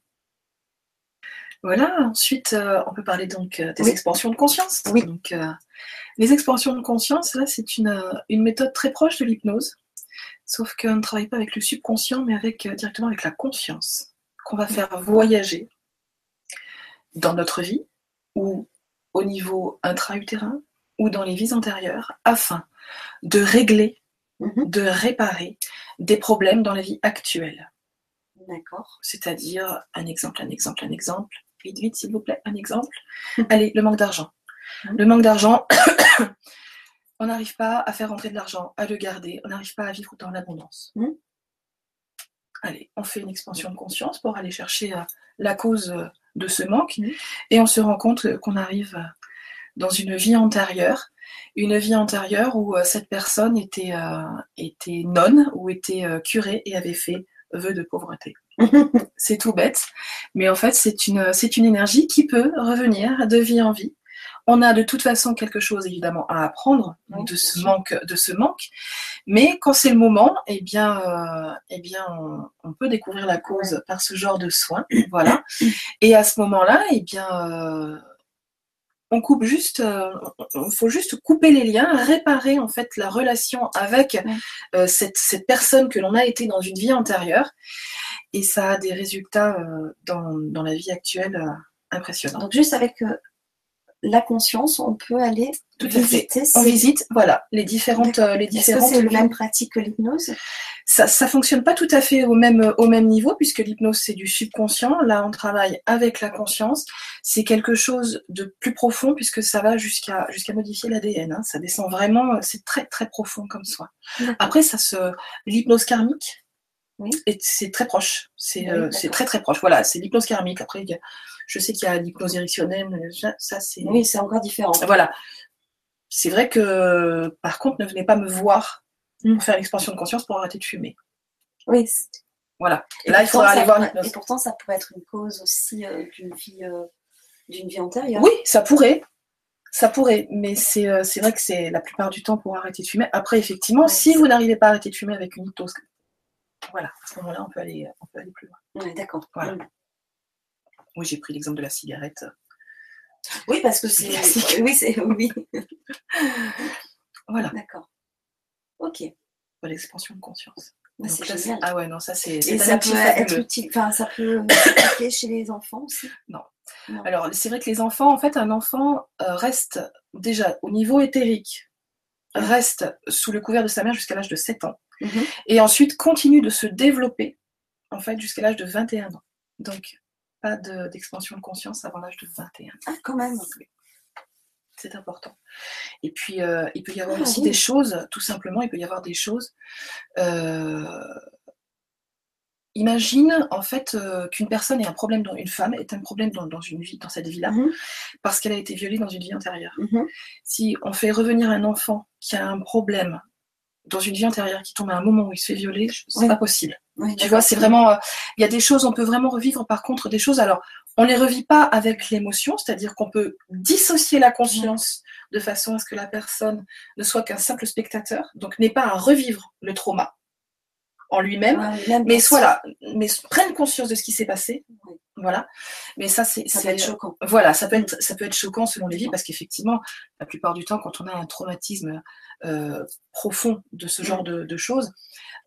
Voilà, ensuite, euh, on peut parler donc euh, des expansions de conscience. Oui. Donc, euh, les expansions de conscience, là, c'est une, méthode très proche de l'hypnose, sauf qu'on ne travaille pas avec le subconscient, mais avec, directement avec la conscience, qu'on va faire voyager dans notre vie, ou au niveau intra-utérin, ou dans les vies antérieures, afin de régler, mhm. de réparer des problèmes dans la vie actuelle. D'accord. C'est-à-dire, un exemple, un exemple, un exemple, vite, vite, s'il vous plaît, un exemple. Allez, le manque d'argent. Le manque d'argent, on n'arrive pas à faire rentrer de l'argent, à le garder, on n'arrive pas à vivre dans l'abondance. Mmh. Allez, on fait une expansion de conscience pour aller chercher euh, la cause euh, de ce manque mmh. et on se rend compte qu'on arrive euh, dans une vie antérieure, une vie antérieure où cette personne était, était nonne ou était curée et avait fait vœu de pauvreté. c'est tout bête, mais en fait, c'est une, c'est une énergie qui peut revenir de vie en vie. On a de toute façon quelque chose évidemment à apprendre de ce manque, de ce manque, mais quand c'est le moment, eh bien, euh, eh bien, on, peut découvrir la cause par ce genre de soins, voilà. Et à ce moment-là, eh bien, euh, on coupe juste, il euh, faut juste couper les liens, réparer en fait la relation avec euh, cette, personne que l'on a été dans une vie antérieure, et ça a des résultats euh, dans, la vie actuelle impressionnants. Donc juste avec la conscience, on peut aller tout visiter. On visite, voilà, les différentes, les différentes. Est-ce que c'est la même pratique que l'hypnose? Ça, ça fonctionne pas tout à fait au même, au même niveau puisque l'hypnose c'est du subconscient. Là, on travaille avec la conscience. C'est quelque chose de plus profond puisque ça va jusqu'à jusqu'à modifier l'ADN. Hein. Ça descend vraiment, c'est très très profond comme soin. Après, ça se, l'hypnose karmique. Oui. Et c'est très proche, c'est euh, très très proche. Voilà, c'est l'hypnose karmique. Après, il y a, je sais qu'il y a l'hypnose érectionnelle, ça c'est. Oui, c'est encore différent. Voilà. C'est vrai que, par contre, ne venez pas me voir pour faire l'expansion de conscience pour arrêter de fumer. Oui. Voilà. Et, là, il faudra aller voir Et pourtant, ça pourrait être une cause aussi d'une vie, d'une vie antérieure. Oui, ça pourrait. Ça pourrait, mais c'est vrai que c'est la plupart du temps pour arrêter de fumer. Après, effectivement, si vous n'arrivez pas à arrêter de fumer avec une hypnose, voilà, à ce moment-là, on peut aller, on peut aller plus loin. Oui, d'accord. Voilà. Oui, j'ai pris l'exemple de la cigarette. Oui, parce que c'est. Oui, c'est. Oui. voilà. D'accord. Ok. L'expansion de conscience. Bah, ah ouais, non, ça c'est. Et ça peut être utile. Enfin, ça peut s'appliquer chez les enfants aussi? Non. Alors, c'est vrai que les enfants, en fait, un enfant euh, reste déjà au niveau éthérique, reste sous le couvert de sa mère jusqu'à l'âge de 7 ans. Mhm. Et ensuite continue de se développer, en fait, jusqu'à l'âge de 21 ans. Donc, pas d'expansion de, conscience avant l'âge de 21. Ah, quand même. C'est important. Et puis, euh, il peut y avoir ah, aussi des choses, tout simplement, il peut y avoir des choses. Euh, imagine en fait euh, qu'une personne ait un problème, dans, une femme ait un problème dans, une vie, dans cette vie-là, mhm. parce qu'elle a été violée dans une vie antérieure. Mhm. Si on fait revenir un enfant qui a un problème dans une vie antérieure qui tombe à un moment où il se fait violer, c'est pas possible. tu vois, c'est vraiment, euh, il y a des choses, on peut vraiment revivre. Par contre, des choses, alors, on les revit pas avec l'émotion, c'est-à-dire qu'on peut dissocier la conscience de façon à ce que la personne ne soit qu'un simple spectateur, donc n'est pas à revivre le trauma en lui-même, mais soit là, mais prenne conscience de ce qui s'est passé. Voilà. Mais ça, c'est. Ça peut être choquant. Voilà, ça peut être, ça peut être choquant selon les vies parce qu'effectivement, la plupart du temps, quand on a un traumatisme euh, profond de ce genre de, choses,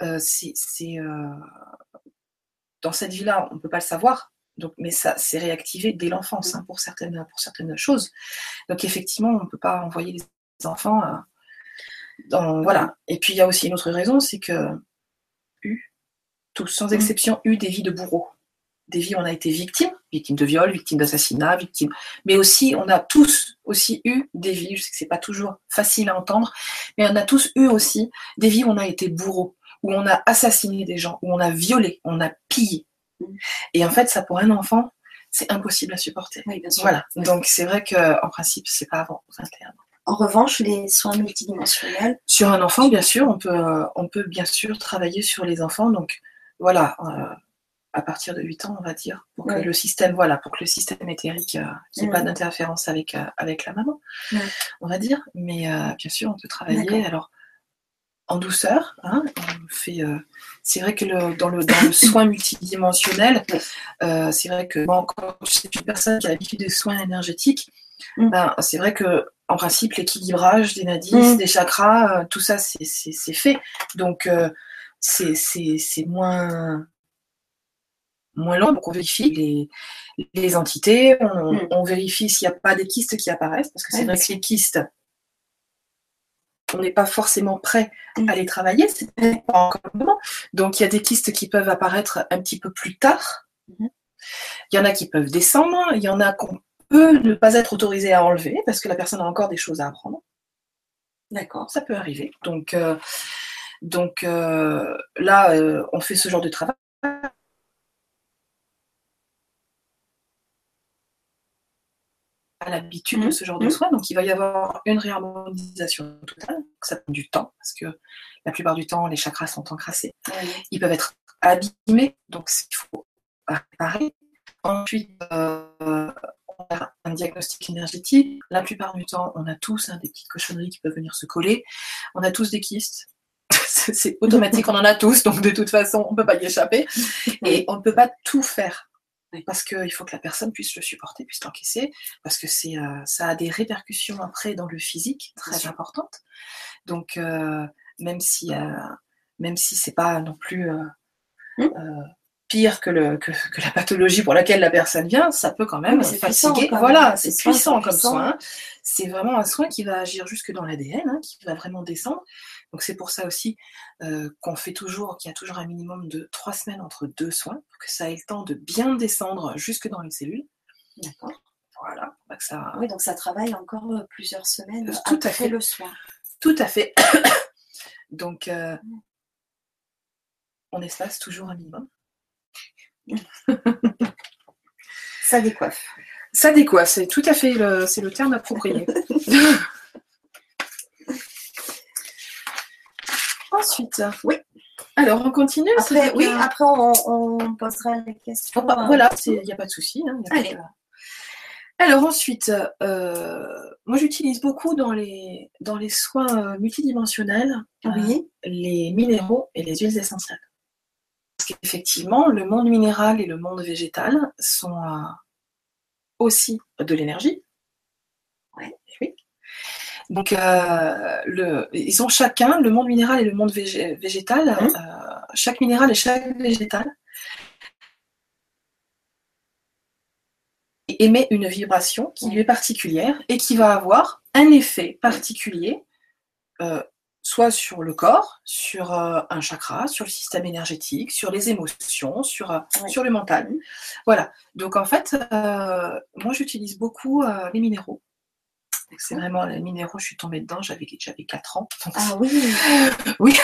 euh, c'est. Euh, dans cette vie-là, on ne peut pas le savoir. Donc, mais ça, c'est réactivé dès l'enfance hein, pour, certaines, pour certaines choses. Donc, effectivement, on ne peut pas envoyer les enfants. dans, voilà. Et puis, il y a aussi une autre raison, c'est que eu, tous sans exception, eu des vies de bourreaux des vies où on a été victime, victime de viol, victime d'assassinat, victime, mais aussi on a tous aussi eu des vies, je sais que c'est pas toujours facile à entendre, mais on a tous eu aussi des vies où on a été bourreau, où on a assassiné des gens, où on a violé, on a pillé. Et en fait, ça pour un enfant, c'est impossible à supporter. Voilà. Donc c'est vrai que en principe, c'est pas avant 21 ans. En revanche, les soins multidimensionnels. Sur un enfant, bien sûr, on peut, on peut bien sûr travailler sur les enfants. Donc voilà, euh, à partir de 8 ans, on va dire, pour que le système, voilà, pour que le système éthérique, euh, qu'il n'y ait pas d'interférence avec, euh, avec la maman, on va dire. Mais euh, bien sûr, on peut travailler. Alors, en douceur, hein, on fait. c'est vrai que dans, le, dans le soin multidimensionnel, c'est vrai que bon, quand c'est une personne qui a l'habitude des soins énergétiques, mm. ben, c'est vrai que en principe, l'équilibrage des nadis, mm. des chakras, tout ça, c'est fait. Donc, c'est moins moins long, donc on vérifie les, entités, mm. on, vérifie s'il n'y a pas des kystes qui apparaissent, parce que c'est vrai que les kystes, on n'est pas forcément prêt à les travailler, c'est pas encore le moment. Donc il y a des kystes qui peuvent apparaître un petit peu plus tard. Mm-hmm. Il y en a qui peuvent descendre, il y en a qu'on peut ne pas être autorisé à enlever parce que la personne a encore des choses à apprendre. D'accord, ça peut arriver. Donc, euh, donc euh, là, euh, on fait ce genre de travail. l'habitude de mmh. ce genre de mmh. soins. Donc, il va y avoir une réharmonisation totale. Ça prend du temps parce que la plupart du temps, les chakras sont encrassés. Ils peuvent être abîmés, donc il faut réparer. Ensuite, euh, a un diagnostic énergétique. La plupart du temps, on a tous hein, des petites cochonneries qui peuvent venir se coller. On a tous des kystes. C'est automatique, on en a tous, donc de toute façon, on ne peut pas y échapper. Et on ne peut pas tout faire parce qu'il faut que la personne puisse le supporter, puisse l'encaisser, parce que c'est, euh, ça a des répercussions après dans le physique très importantes. Donc, euh, même si, euh, même si c'est pas non plus mmh. Pire que, le, que, la pathologie pour laquelle la personne vient, ça peut quand même fatiguer. voilà, c'est puissant comme soin. C'est vraiment un soin qui va agir jusque dans l'ADN, hein, qui va vraiment descendre. Donc c'est pour ça aussi euh, qu'on fait toujours, qu'il y a toujours un minimum de trois semaines entre deux soins, pour que ça ait le temps de bien descendre jusque dans les cellules. D'accord. Voilà. ça... Oui, donc ça travaille encore euh, plusieurs semaines Tout après à fait. le soin. Tout à fait. donc euh, on espace toujours un minimum. ça décoiffe. Ça décoiffe, c'est tout à fait le, c'est le terme approprié. Ensuite, oui. Alors, on continue Après, oui, après, on, posera les questions. Bah, voilà, il n'y a pas de souci. Hein, Allez. Alors ensuite, euh, moi j'utilise beaucoup dans les, dans les soins euh, multidimensionnels les minéraux et les huiles essentielles. Qu'effectivement, le monde minéral et le monde végétal sont aussi de l'énergie. Ouais. Oui. Donc, euh, le, ils ont chacun, le monde minéral et le monde végétal, mmh. euh, chaque minéral et chaque végétal émet une vibration qui lui est particulière et qui va avoir un effet particulier, euh, soit sur le corps, sur un chakra, sur le système énergétique, sur les émotions, sur, sur le mental. Voilà. Donc en fait, moi j'utilise beaucoup les minéraux c'est vraiment les minéraux, je suis tombée dedans, j'avais, j'avais 4 ans. ah oui Oui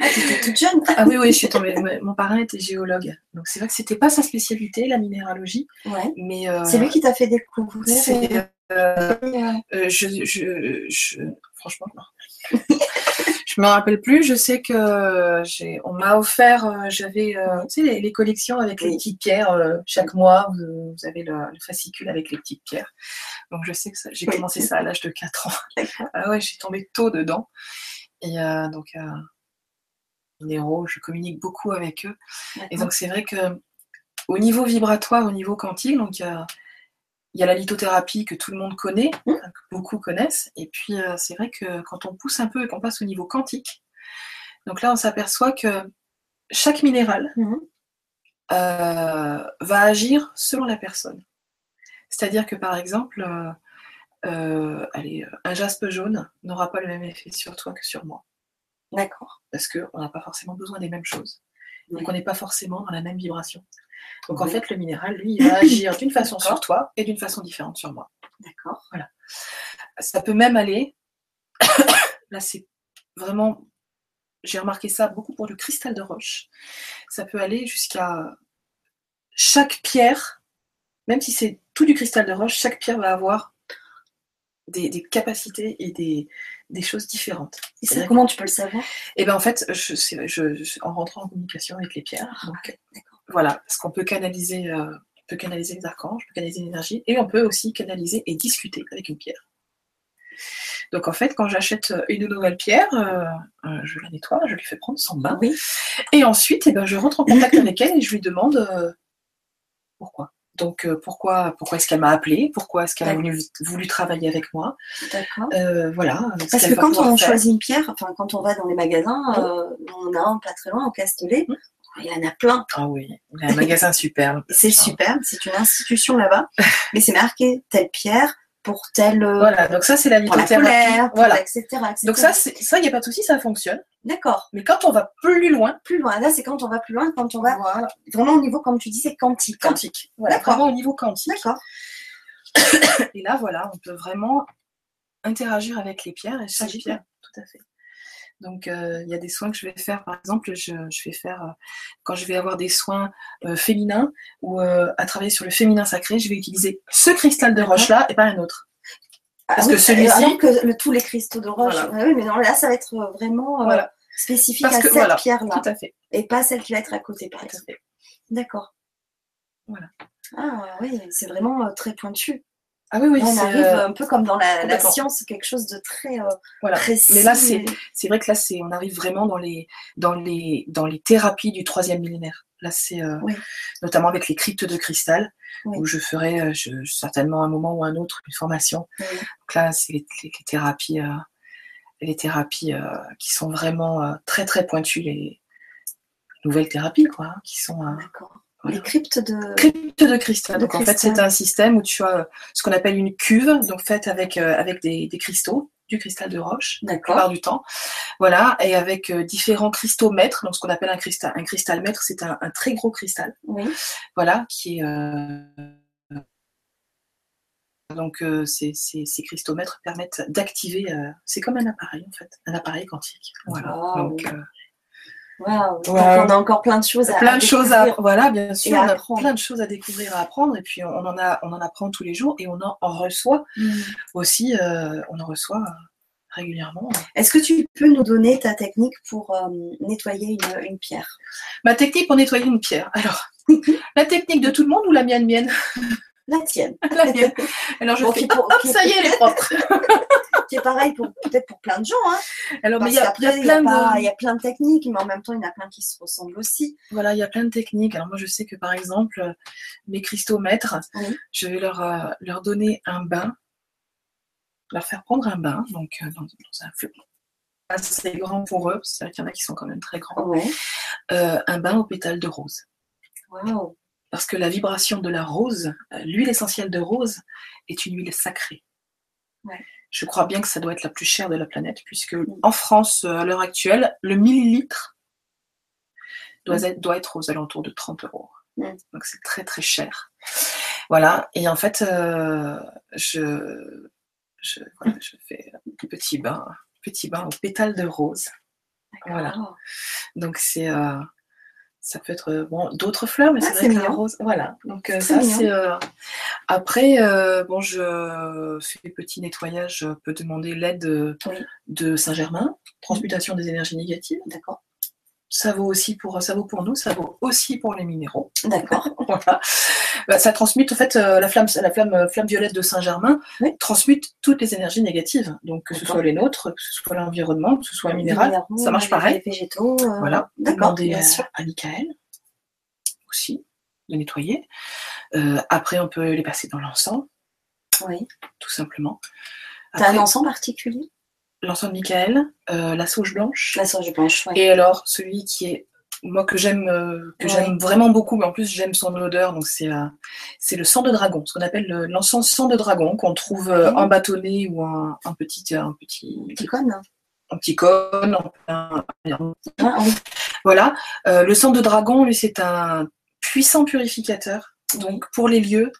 Ah, étais toute jeune Ah oui, oui, je suis tombée. Mon parrain était géologue. Donc c'est vrai que c'était pas sa spécialité, la minéralogie. Ouais. Mais euh, c'est lui qui t'a fait découvrir. C'est, euh, euh, je, je, je, franchement, non. je me rappelle plus. Je sais que j'ai, on m'a offert, j'avais, tu sais, les, collections avec les petites pierres. chaque mois, vous, avez le, fascicule avec les petites pierres. Donc je sais que j'ai commencé ça à l'âge de 4 ans. ah ouais, j'ai tombé tôt dedans. Et donc minéraux, je communique beaucoup avec eux. Et donc c'est vrai que au niveau vibratoire, au niveau quantique, donc il y a, la lithothérapie que tout le monde connaît, mmh. que beaucoup connaissent. Et puis euh, c'est vrai que quand on pousse un peu et qu'on passe au niveau quantique, donc là on s'aperçoit que chaque minéral mmh. euh, va agir selon la personne. C'est-à-dire que par exemple, euh, allez, un jaspe jaune n'aura pas le même effet sur toi que sur moi. D'accord. Parce qu'on n'a pas forcément besoin des mêmes choses. Donc on n'est pas forcément dans la même vibration. Donc en fait, le minéral, lui, il va agir d'une façon sur toi et d'une façon différente sur moi. D'accord. Voilà. Ça peut même aller. Là, c'est vraiment. J'ai remarqué ça beaucoup pour le cristal de roche. Ça peut aller jusqu'à chaque pierre, même si c'est tout du cristal de roche, chaque pierre va avoir des capacités et des, des choses différentes. Et comment tu peux le savoir? Eh bien, en fait, je, je, en rentrant en communication avec les pierres. Ah, donc, voilà, parce qu'on peut canaliser, euh, peut canaliser les archanges, on peut canaliser l'énergie, et on peut aussi canaliser et discuter avec une pierre. Donc en fait, quand j'achète une nouvelle pierre, euh, euh, je la nettoie, je lui fais prendre son bain. Et ensuite, eh ben, je rentre en contact avec elle et je lui demande pourquoi. Donc euh, pourquoi, pourquoi est-ce qu'elle m'a appelé Pourquoi est-ce qu'elle a voulu, travailler avec moi. Euh, voilà. Parce que quand on choisit une pierre, enfin quand on va dans les magasins, euh, on a un pas très loin, au Castellet. Mmh. Il y en a plein. Ah oui, il y a un magasin superbe. c'est superbe, c'est une institution là-bas. Mais c'est marqué telle pierre, pour telle. Euh, voilà, donc ça c'est la lithothérapie. voilà, etc., Donc ça, ça, il n'y a pas de souci, ça fonctionne. D'accord. Mais quand on va plus loin. Plus loin, là c'est quand on va plus loin, quand on va vraiment au niveau, comme tu dis, c'est quantique. Quantique. Voilà, vraiment au niveau quantique. D'accord. Et là, voilà, on peut vraiment interagir avec les pierres et chaque pierre, tout à fait. Donc, euh, il y a des soins que je vais faire. Par exemple, je, vais faire, euh, quand je vais avoir des soins euh, féminins ou à travailler sur le féminin sacré, je vais utiliser ce cristal de roche-là et pas un autre. Ah Parce que celui-ci. que tous les cristaux de roche. Ah oui, mais non, là, ça va être vraiment spécifique à cette pierre-là. Tout à fait. Et pas celle qui va être à côté, par exemple. D'accord. Voilà. Ah oui, c'est vraiment très pointu. Ah oui, oui, on arrive euh, un peu comme dans la, science, quelque chose de très euh, précis. Mais là, c'est, vrai que là, on arrive vraiment dans les, dans les, dans les thérapies du troisième millénaire. Là, c'est euh, notamment avec les cryptes de cristal, où je ferai certainement un moment ou un autre une formation. Donc là, c'est les, thérapies, les thérapies qui sont vraiment très très pointues, les nouvelles thérapies, quoi, hein, qui sont. D'accord. Les cryptes de... Cryptes de cristal. donc en fait, c'est un système où tu as euh, ce qu'on appelle une cuve, donc faite avec, euh, avec des, cristaux, du cristal de roche, la plupart du temps. Voilà, et avec euh, différents cristaux mètres, donc ce qu'on appelle un cristal. Un cristal mètre, c'est un, très gros cristal. Oui. Voilà, qui est. Donc ces, ces, cristaux mètres permettent d'activer. c'est comme un appareil en fait, un appareil quantique. Voilà. Donc, Wow. on a encore plein de choses à plein de choses à voilà bien sûr on a plein de choses à découvrir à apprendre et puis on en a on en apprend tous les jours et on en, reçoit mm. aussi euh, on en reçoit régulièrement. Est-ce que tu peux nous donner ta technique pour nettoyer une, pierre? Ma technique pour nettoyer une pierre. Alors, la technique de tout le monde ou la mienne mienne? La tienne. Alors je fais, hop, ça y est, elle est propre. qui est pareil pour peut-être pour plein de gens. Hein. Alors, mais il y, a, plein de... il y a plein de techniques, mais en même temps, il y en a plein qui se ressemblent aussi. Voilà, il y a plein de techniques. Alors moi, je sais que par exemple, mes cristaux maîtres, je vais leur, euh, leur donner un bain, leur faire prendre un bain, donc euh, dans, un fleuve assez grand pour eux, c'est vrai qu'il y en a qui sont quand même très grands. Euh, un bain aux pétales de rose. Wow parce que la vibration de la rose, l'huile essentielle de rose, est une huile sacrée. Je crois bien que ça doit être la plus chère de la planète, puisque mm. en France, euh, à l'heure actuelle, le millilitre doit, mm. être, aux alentours de 30 euros. Mm. Donc c'est très très cher. Voilà, et en fait, euh, je, je, fais un petit bain, petit bain aux pétales de rose. Voilà. Donc c'est ça peut être euh, bon, d'autres fleurs, mais ah, c'est vrai que la rose. Voilà. Donc euh, ça, c'est. Euh, après, bon, je fais petit nettoyage. Je peux demander l'aide de Saint-Germain, transmutation des énergies négatives. D'accord. Ça vaut aussi pour ça vaut pour nous, ça vaut aussi pour les minéraux. D'accord. voilà. Bah, ça transmute en fait la flamme, la flamme, flamme violette de Saint-Germain transmute toutes les énergies négatives. Donc que ce soit les nôtres, que ce soit l'environnement, que ce soit le minéral, ça marche pareil. Les végétaux. Voilà. D'accord. À Michael aussi de nettoyer. Euh, après, on peut les passer dans l'encens. Oui. Tout simplement. Tu as un encens particulier? L'encens de Michael, euh, la sauge blanche. La sauge blanche, Et alors, celui qui est, moi, que j'aime euh, que j'aime vraiment beaucoup, mais en plus, j'aime son odeur, donc c'est euh, c'est le sang de dragon, ce qu'on appelle l'encens sang de dragon, qu'on trouve en bâtonnet ou un, un petit. Un petit, petit cône. Un petit cône. Voilà. le sang de dragon, lui, c'est un puissant purificateur. Donc, pour les lieux,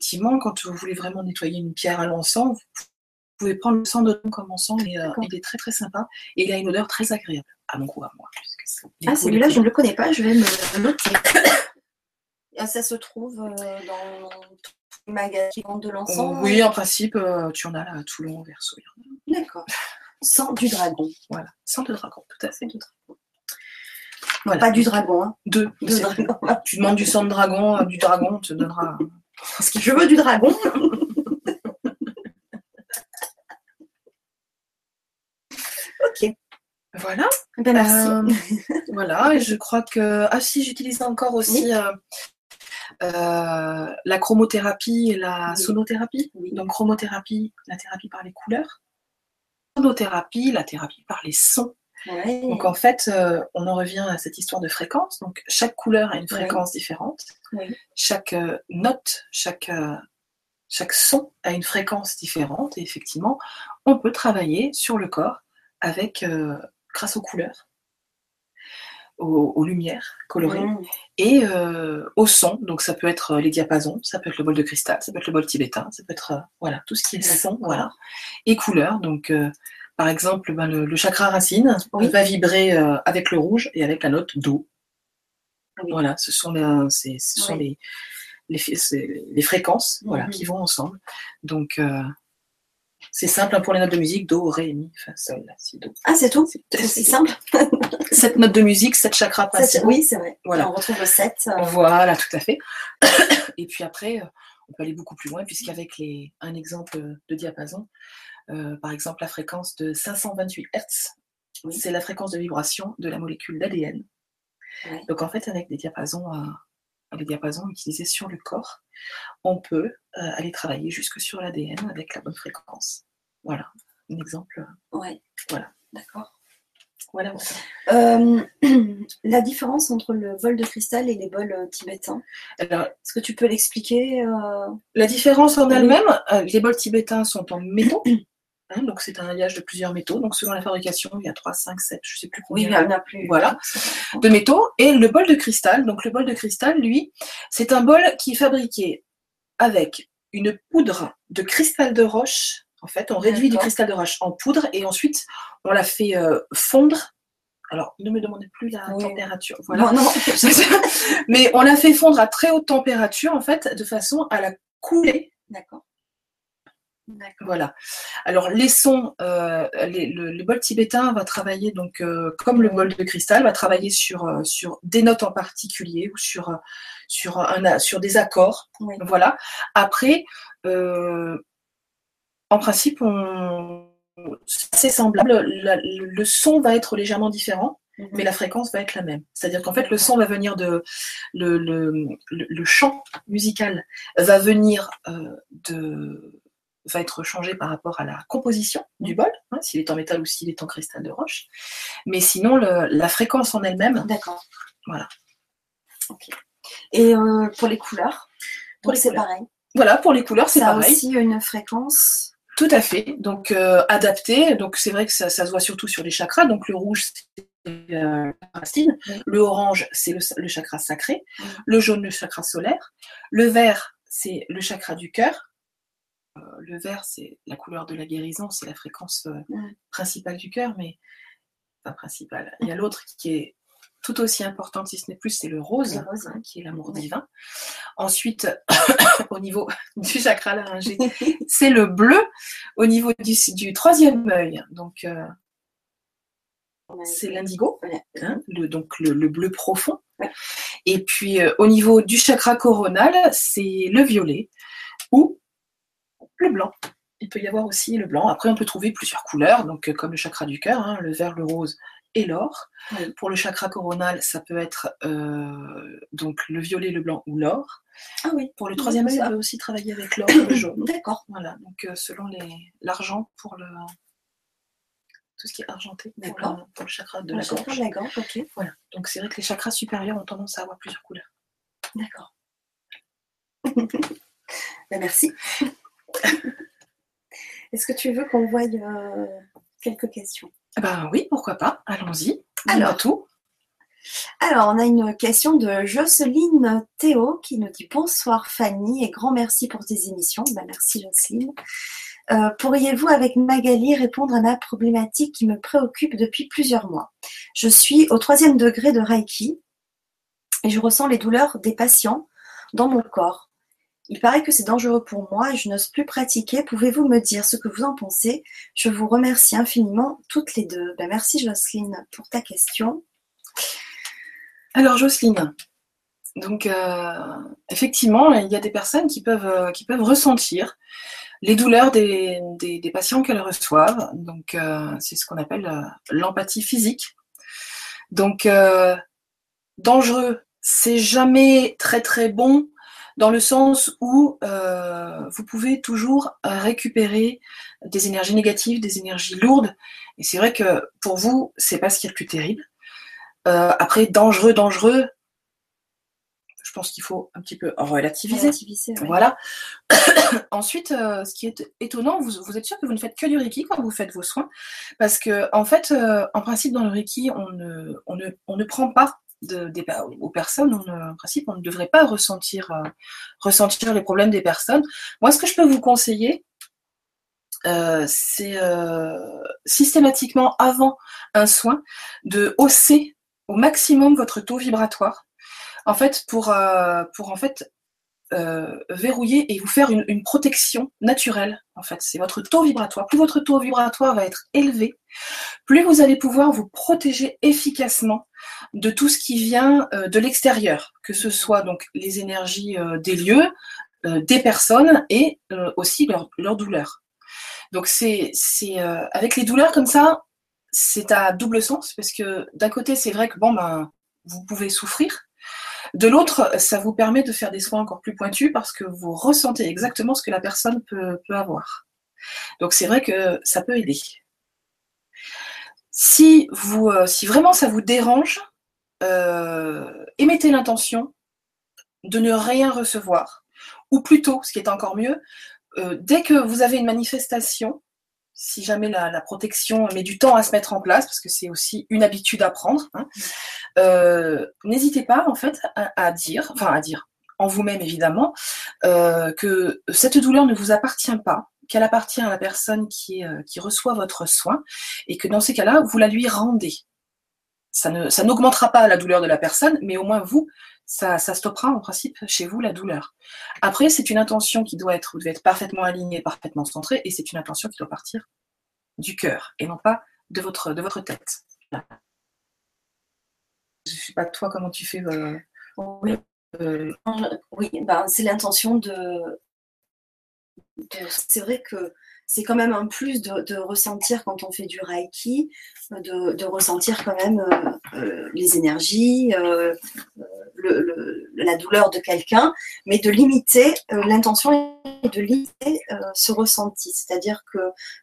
effectivement, quand vous voulez vraiment nettoyer une pierre à l'encens, pouvez prendre le sang de comme encens et euh, il est très très sympa et il a une odeur très agréable à mon goût à moi. Ah celui-là je ne le connais pas, je vais me noter. Ah, ça se trouve euh, dans les magasins de l'encens Oui, en principe, euh, tu en as là à Toulon, Verso. D'accord. Sang du dragon. Voilà, sang de dragon, tout à fait. Du dragon. Voilà. Pas du dragon, hein. Deux. Tu demandes du sang de dragon, du dragon, on te donnera. Parce que je veux du dragon. Ok. Voilà. Eh ben, merci. Euh, voilà, je crois que. Ah si, j'utilise encore aussi euh, euh, la chromothérapie et la sonothérapie. Donc chromothérapie, la thérapie par les couleurs. Sonothérapie, la thérapie par les sons. Donc en fait, on en revient à cette histoire de fréquence. Donc chaque couleur a une fréquence différente. Chaque note, chaque, chaque son a une fréquence différente. Et effectivement, on peut travailler sur le corps avec, euh, grâce aux couleurs, aux, lumières colorées mmh. et euh, au son. Donc ça peut être euh, les diapasons, ça peut être le bol de cristal, ça peut être le bol tibétain, ça peut être voilà tout ce qui est son, voilà, et couleurs. Donc par exemple, ben, le, chakra racine va vibrer avec le rouge et avec la note do. Voilà, ce sont les, ce sont les, les, fréquences voilà, mmh. qui vont ensemble. Donc, c'est simple hein, pour les notes de musique, do, ré, mi, fa, sol, la, si, do. Ah, c'est tout C'est simple Sept notes de musique, sept chakras principaux. Oui, c'est vrai. Voilà. On retrouve sept. Euh. Voilà, tout à fait. Et puis après, euh, on peut aller beaucoup plus loin, puisqu'avec les... un exemple de diapason, euh, par exemple la fréquence de 528 Hz, c'est la fréquence de vibration de la molécule d'ADN. Donc en fait, avec des diapasons les diapasons utilisés sur le corps, on peut euh, aller travailler jusque sur l'ADN avec la bonne fréquence. Voilà, un exemple. Ouais. Voilà. D'accord. Voilà. Euh, la différence entre le bol de cristal et les bols euh, tibétains. Est-ce que tu peux l'expliquer La différence en elle-même, les bols tibétains sont en métaux. Hein, donc c'est un alliage de plusieurs métaux. Donc selon la fabrication, il y a 3, 5, 7, je ne sais plus combien. Oui, il y en a plus. Voilà, de métaux. Et le bol de cristal, donc le bol de cristal, lui, c'est un bol qui est fabriqué avec une poudre de cristal de roche. En fait, on réduit du cristal de roche en poudre et ensuite on la fait euh, fondre. Alors, ne me demandez plus la température. Voilà. Non, non. Mais on la fait fondre à très haute température, en fait, de façon à la couler. D'accord. Voilà. Alors les sons, euh, le, bol tibétain va travailler donc euh, comme le bol de cristal, va travailler sur euh, sur des notes en particulier ou sur sur un sur des accords. Voilà. Après, en principe, c'est semblable. le son va être légèrement différent mhm. mais la fréquence va être la même. C'est-à-dire qu'en fait, le son va venir de. Le, le, le chant musical va venir de, va être changé par rapport à la composition du bol, hein, s'il est en métal ou s'il est en cristal de roche. Mais sinon, la fréquence en elle-même. D'accord. Voilà. Et euh, pour les couleurs? Pour c'est pareil. Voilà, pour les couleurs, c'est pareil. Ça a aussi une fréquence? Tout à fait. Donc, euh, adapté. Donc, c'est vrai que ça, se voit surtout sur les chakras. Donc, le rouge, c'est euh, racine. Le orange, c'est le, chakra sacré. Le jaune, le chakra solaire. Le vert, c'est le chakra du cœur. Euh, le vert, c'est la couleur de la guérison, c'est la fréquence euh, principale du cœur, mais pas principale. Il y a l'autre qui est tout aussi importante, si ce n'est plus, c'est le rose, hein, qui est l'amour divin. Ensuite, au niveau du chakra laryngé, c'est le bleu. Au niveau du, troisième œil, donc euh, c'est l'indigo, hein, le, donc le, bleu profond. Et puis au niveau du chakra coronal, c'est le violet ou le blanc. Il peut y avoir aussi le blanc. Après, on peut trouver plusieurs couleurs, donc euh, comme le chakra du cœur, hein, le vert, le rose et l'or. Pour le chakra coronal, ça peut être euh, donc le violet, le blanc ou l'or. Ah oui. Pour le troisième œil, on peut aussi travailler avec l'or et le jaune. D'accord. Voilà. Donc euh, selon l'argent pour le tout ce qui est argenté pour, le chakra de la gorge. ok. Voilà. Donc c'est vrai que les chakras supérieurs ont tendance à avoir plusieurs couleurs. D'accord. Ben, merci. Est-ce que tu veux qu'on voie euh, quelques questions? Ben oui, pourquoi pas. Allons-y. Alors, tout. Alors, on a une question de Jocelyne Théo qui nous dit bonsoir Fanny et grand merci pour tes émissions. Ben, merci Jocelyne. Euh, pourriez-vous avec Magali répondre à ma problématique qui me préoccupe depuis plusieurs mois? Je suis au troisième degré de Reiki et je ressens les douleurs des patients dans mon corps. Il paraît que c'est dangereux pour moi et je n'ose plus pratiquer. Pouvez-vous me dire ce que vous en pensez? Je vous remercie infiniment toutes les deux. Ben, merci Jocelyne pour ta question. Alors Jocelyne, donc euh, effectivement, il y a des personnes qui peuvent, euh, ressentir les douleurs des, patients qu'elles reçoivent. Donc euh, c'est ce qu'on appelle l'empathie physique. Donc dangereux, c'est jamais très très bon dans le sens où euh, vous pouvez toujours récupérer des énergies négatives, des énergies lourdes. Et c'est vrai que pour vous, c'est pas ce qui est le plus terrible. Euh, après, dangereux, dangereux, je pense qu'il faut un petit peu relativiser. Voilà. Ensuite, euh, ce qui est étonnant, vous, êtes sûr que vous ne faites que du Reiki quand vous faites vos soins, parce que en fait, en principe, dans le Reiki, on ne, on ne, on ne prend pas de, aux personnes, en principe, on ne devrait pas ressentir, euh, ressentir les problèmes des personnes. Moi, ce que je peux vous conseiller, euh, c'est euh, systématiquement avant un soin de hausser au maximum votre taux vibratoire. En fait, pour, pour en fait euh, verrouiller et vous faire une, protection naturelle. En fait, c'est votre taux vibratoire. Plus votre taux vibratoire va être élevé, plus vous allez pouvoir vous protéger efficacement de tout ce qui vient euh, de l'extérieur, que ce soit donc les énergies euh, des lieux, des personnes et aussi leur, leur douleur. Donc c'est avec les douleurs comme ça, c'est à double sens parce que d'un côté c'est vrai que bon ben vous pouvez souffrir, de l'autre, ça vous permet de faire des soins encore plus pointus parce que vous ressentez exactement ce que la personne peut, avoir. Donc c'est vrai que ça peut aider. Si, vous, euh, si vraiment ça vous dérange, euh, émettez l'intention de ne rien recevoir. Ou plutôt, ce qui est encore mieux, euh, dès que vous avez une manifestation, si jamais la, protection met du temps à se mettre en place, parce que c'est aussi une habitude à prendre, hein, euh, n'hésitez pas en fait à, dire, enfin à dire en vous-même évidemment, euh, que cette douleur ne vous appartient pas, qu'elle appartient à la personne qui, qui reçoit votre soin, et que dans ces cas-là, vous la lui rendez. Ça, n'augmentera pas la douleur de la personne, mais au moins vous, ça, stoppera en principe chez vous la douleur. Après, c'est une intention qui doit être, vous devez être parfaitement aligné, parfaitement centré, et c'est une intention qui doit partir du cœur et non pas de votre, de votre tête. Je ne sais pas toi comment tu fais. Euh, oui, euh, oui ben, c'est l'intention de c'est vrai que c'est quand même un plus de, ressentir quand on fait du Reiki, de, ressentir quand même euh, euh, les énergies, euh, la douleur de quelqu'un, mais de limiter, l'intention est de limiter ce ressenti. C'est-à-dire que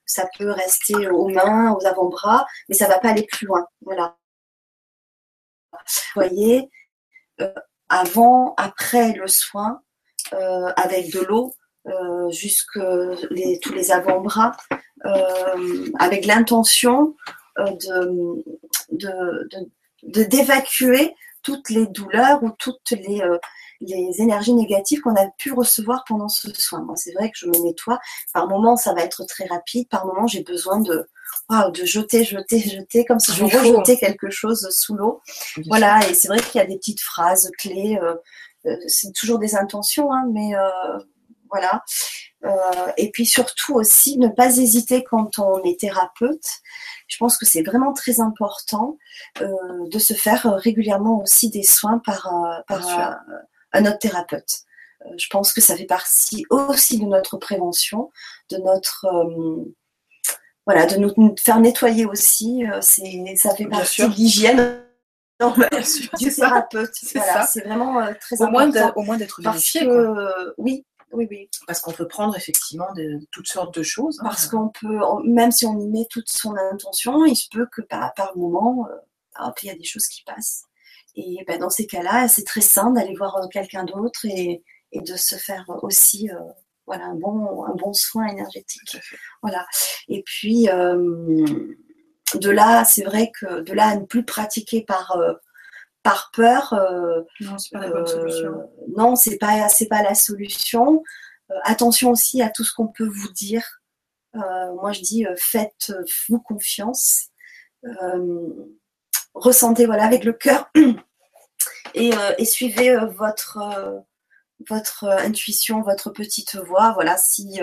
ça peut rester aux mains, aux avant-bras, mais ça ne va pas aller plus loin. Voilà. Vous voyez, avant, après le soin, avec de l'eau, euh, jusque les, tous les avant-bras, euh, avec l'intention euh, de, de, d'évacuer toutes les douleurs ou toutes les, les énergies négatives qu'on a pu recevoir pendant ce soin. Moi, c'est vrai que je me nettoie. Par moment, ça va être très rapide. Par moment, j'ai besoin de, de jeter, jeter, jeter, comme si je rejetais quelque chose sous l'eau. Voilà, et c'est vrai qu'il y a des petites phrases clés. c'est toujours des intentions, hein, mais voilà. Euh, et puis surtout aussi, ne pas hésiter quand on est thérapeute. Je pense que c'est vraiment très important euh, de se faire régulièrement aussi des soins par, un autre thérapeute. Euh, je pense que ça fait partie aussi de notre prévention, de notre voilà, de nous faire nettoyer aussi. c'est ça fait partie de l'hygiène du thérapeute. C'est vraiment très important. au moins d'être vérifié. oui, oui, oui. Parce qu'on peut prendre effectivement de, toutes sortes de choses. Parce qu'on peut, même si on y met toute son intention, il se peut que par, par moment, euh, il y a des choses qui passent. Et ben, dans ces cas-là, c'est très sain d'aller voir euh, quelqu'un d'autre et, de se faire aussi euh, voilà, un, bon, un bon soin énergétique. Voilà. Et puis, de là, c'est vrai que de là à ne plus pratiquer par par peur. Euh, non, c'est pas la bonne euh, solution. Non, c'est pas, c'est pas la solution. Euh, attention aussi à tout ce qu'on peut vous dire. moi, je dis, faites-vous confiance. ressentez, voilà, avec le cœur. Et, suivez votre, votre intuition, votre petite voix. Voilà, si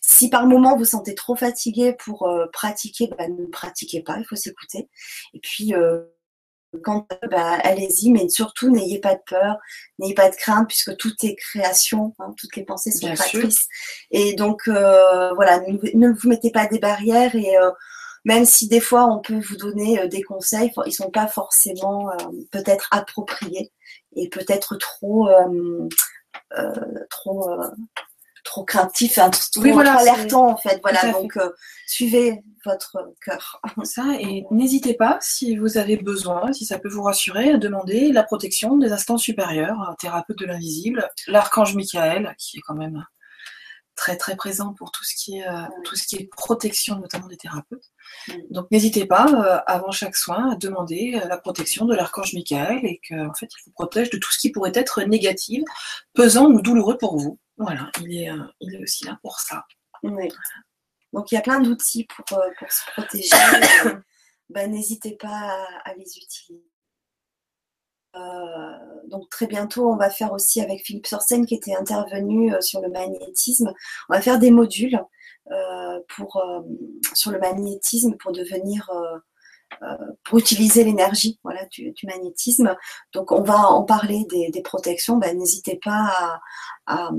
si par moment vous sentez trop fatigué pour pratiquer, bah, ne pratiquez pas, il faut s'écouter. Et puis, quand bah, allez-y, mais surtout n'ayez pas de peur, n'ayez pas de crainte, puisque tout est création, hein, toutes les pensées sont créatrices. Et donc euh, voilà, ne, vous mettez pas des barrières et euh, même si des fois on peut vous donner euh, des conseils, ils sont pas forcément peut-être appropriés et peut-être trop trop trop craintif, hein, trop, oui, voilà, alertant en fait. Voilà, donc euh, suivez votre cœur. Ça, et n'hésitez pas, si vous avez besoin, si ça peut vous rassurer, à demander la protection des instances supérieures, un thérapeute de l'invisible, l'archange Michael, qui est quand même très très présent pour tout ce qui est, euh, tout ce qui est protection, notamment des thérapeutes. Donc n'hésitez pas, euh, avant chaque soin, à demander la protection de l'archange Michael et qu'en fait, il vous protège de tout ce qui pourrait être négatif, pesant ou douloureux pour vous. Voilà, il est, euh, il est aussi là pour ça. Donc il y a plein d'outils pour, euh, se protéger. ben, N'hésitez pas à, les utiliser. Euh, donc très bientôt, on va faire aussi avec Philippe Sorsen qui était intervenu sur le magnétisme. On va faire des modules pour, sur le magnétisme pour devenir pour utiliser l'énergie voilà, du, magnétisme. Donc on va en parler des, protections. Ben, N'hésitez pas à,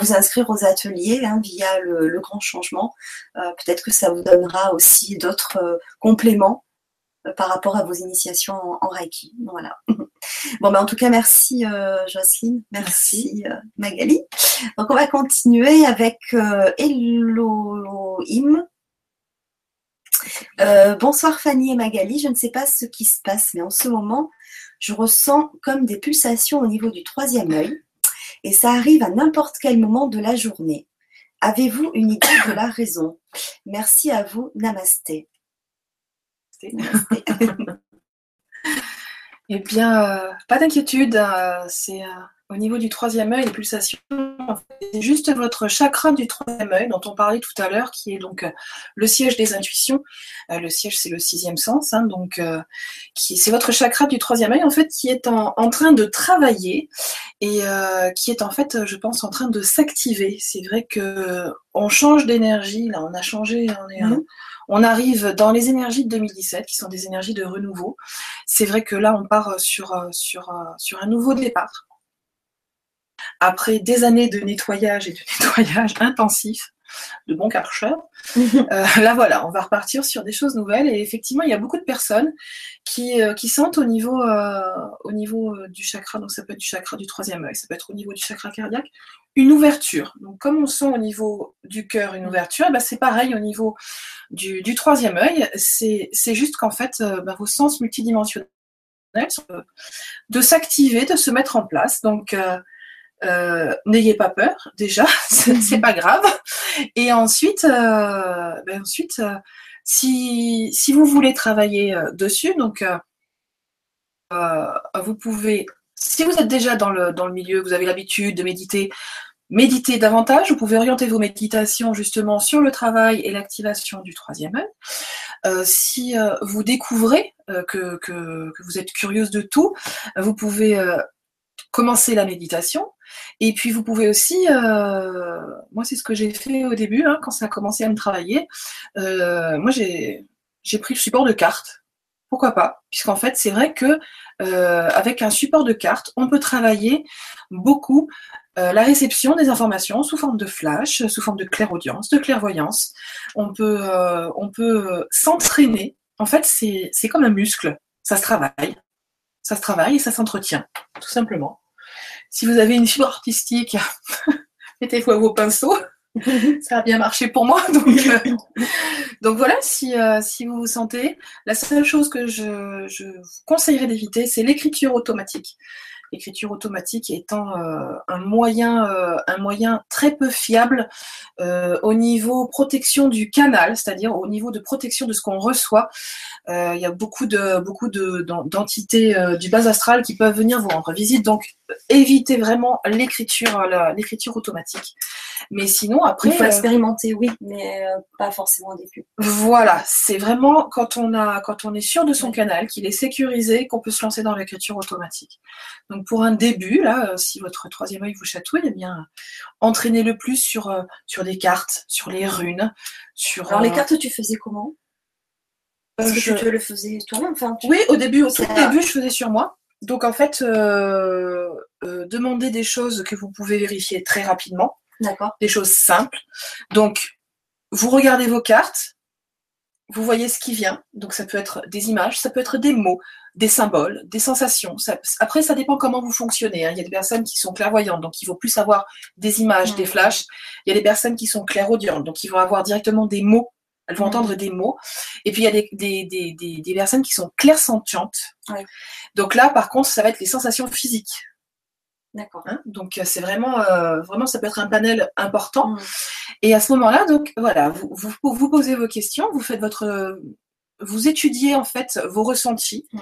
vous inscrire aux ateliers hein, via le, grand changement. Euh, peut-être que ça vous donnera aussi d'autres euh, compléments euh, par rapport à vos initiations en, Reiki. Voilà. Bon, ben, en tout cas, merci Jocelyne, merci, Magali. Donc on va continuer avec Elohim euh, bonsoir Fanny et Magali, je ne sais pas ce qui se passe, mais en ce moment, je ressens comme des pulsations au niveau du troisième œil et ça arrive à n'importe quel moment de la journée. Avez-vous une idée de la raison? Merci à vous, Namasté. eh bien, euh, pas d'inquiétude, euh, c'est au niveau du troisième œil, les pulsations, c'est juste votre chakra du troisième œil dont on parlait tout à l'heure, qui est donc euh, le siège des intuitions. Euh, le siège, c'est le sixième sens, hein, donc euh, qui c'est votre chakra du troisième œil en fait qui est en, train de travailler et qui est en fait, je pense, en train de s'activer. C'est vrai que on change d'énergie. Là, on a changé. On est mmh. On arrive dans les énergies de 2017, qui sont des énergies de renouveau. C'est vrai que là, on part sur, sur, sur un nouveau départ après des années de nettoyage et de nettoyage intensif, de bons karcheurs, euh, là voilà, on va repartir sur des choses nouvelles. Et effectivement, il y a beaucoup de personnes qui, euh, qui sentent au niveau, euh, au niveau du chakra, donc ça peut être du chakra du troisième œil, ça peut être au niveau du chakra cardiaque, une ouverture. Donc comme on sent au niveau du cœur une ouverture, eh ben, c'est pareil au niveau du, du troisième œil. C'est juste qu'en fait, ben, vos sens multidimensionnels de s'activer, de se mettre en place. Donc euh, n'ayez pas peur déjà, c'est pas grave. Et ensuite, euh, ben ensuite, euh, si, si vous voulez travailler dessus, donc vous pouvez, si vous êtes déjà dans le, dans le milieu, vous avez l'habitude de méditer, méditer davantage. Vous pouvez orienter vos méditations justement sur le travail et l'activation du troisième œil. si vous découvrez que, que, que, vous êtes curieuse de tout, vous pouvez commencer la méditation. Et puis vous pouvez aussi, euh, moi c'est ce que j'ai fait au début, hein, quand ça a commencé à me travailler, euh, moi j'ai pris le support de cartes. Pourquoi pas? Puisqu'en fait c'est vrai que euh, avec un support de cartes, on peut travailler beaucoup la réception des informations sous forme de flash, sous forme de clairaudience, de clairvoyance. On peut, on peut s'entraîner. En fait, c'est comme un muscle. Ça se travaille. Ça se travaille et ça s'entretient, tout simplement. Si vous avez une fibre artistique, mettez-vous vos pinceaux. ça a bien marché pour moi. Donc, euh, donc voilà, si, euh, si vous vous sentez, la seule chose que je, je vous conseillerais d'éviter, c'est l'écriture automatique l'écriture automatique étant euh, un moyen, euh, un moyen très peu fiable euh, au niveau protection du canal, c'est-à-dire au niveau de protection de ce qu'on reçoit. il y a beaucoup de beaucoup de d'entités du bas astral qui peuvent venir vous rendre visite, donc évitez vraiment l'écriture l'écriture automatique. Mais sinon après, il faut expérimenter, oui, mais pas forcément au début. Voilà, c'est vraiment quand on a quand on est sûr de son canal, qu'il est sécurisé, qu'on peut se lancer dans l'écriture automatique. Donc donc pour un début, là, euh, si votre troisième œil vous chatouille, eh bien, entraînez le plus sur, euh, sur des cartes, sur les runes. Sur, Alors les euh, cartes, tu faisais comment? Est-ce que tu le faisais toi-même Oui, au début, au tout début, je faisais sur moi. Donc en fait, demandez des choses que vous pouvez vérifier très rapidement. D'accord. Des choses simples. Donc, vous regardez vos cartes, vous voyez ce qui vient. Donc ça peut être des images, ça peut être des mots, des symboles, des sensations. après, ça dépend comment vous fonctionnez. Hein. Il y a des personnes qui sont clairvoyantes, donc il faut plus avoir des images, des mmh. flashs. Il y a des personnes qui sont clairaudientes, donc ils vont avoir directement des mots. Elles vont mmh. entendre des mots. Et puis il y a des, des, des, des, personnes qui sont clairsentientes. Donc là, par contre, ça va être les sensations physiques. D'accord. Hein, donc c'est vraiment, euh, vraiment, ça peut être un panel important. Mmh. Et à ce moment-là, donc voilà, vous, vous, vous, posez vos questions, vous faites votre, vous étudiez en fait vos ressentis. Mmh.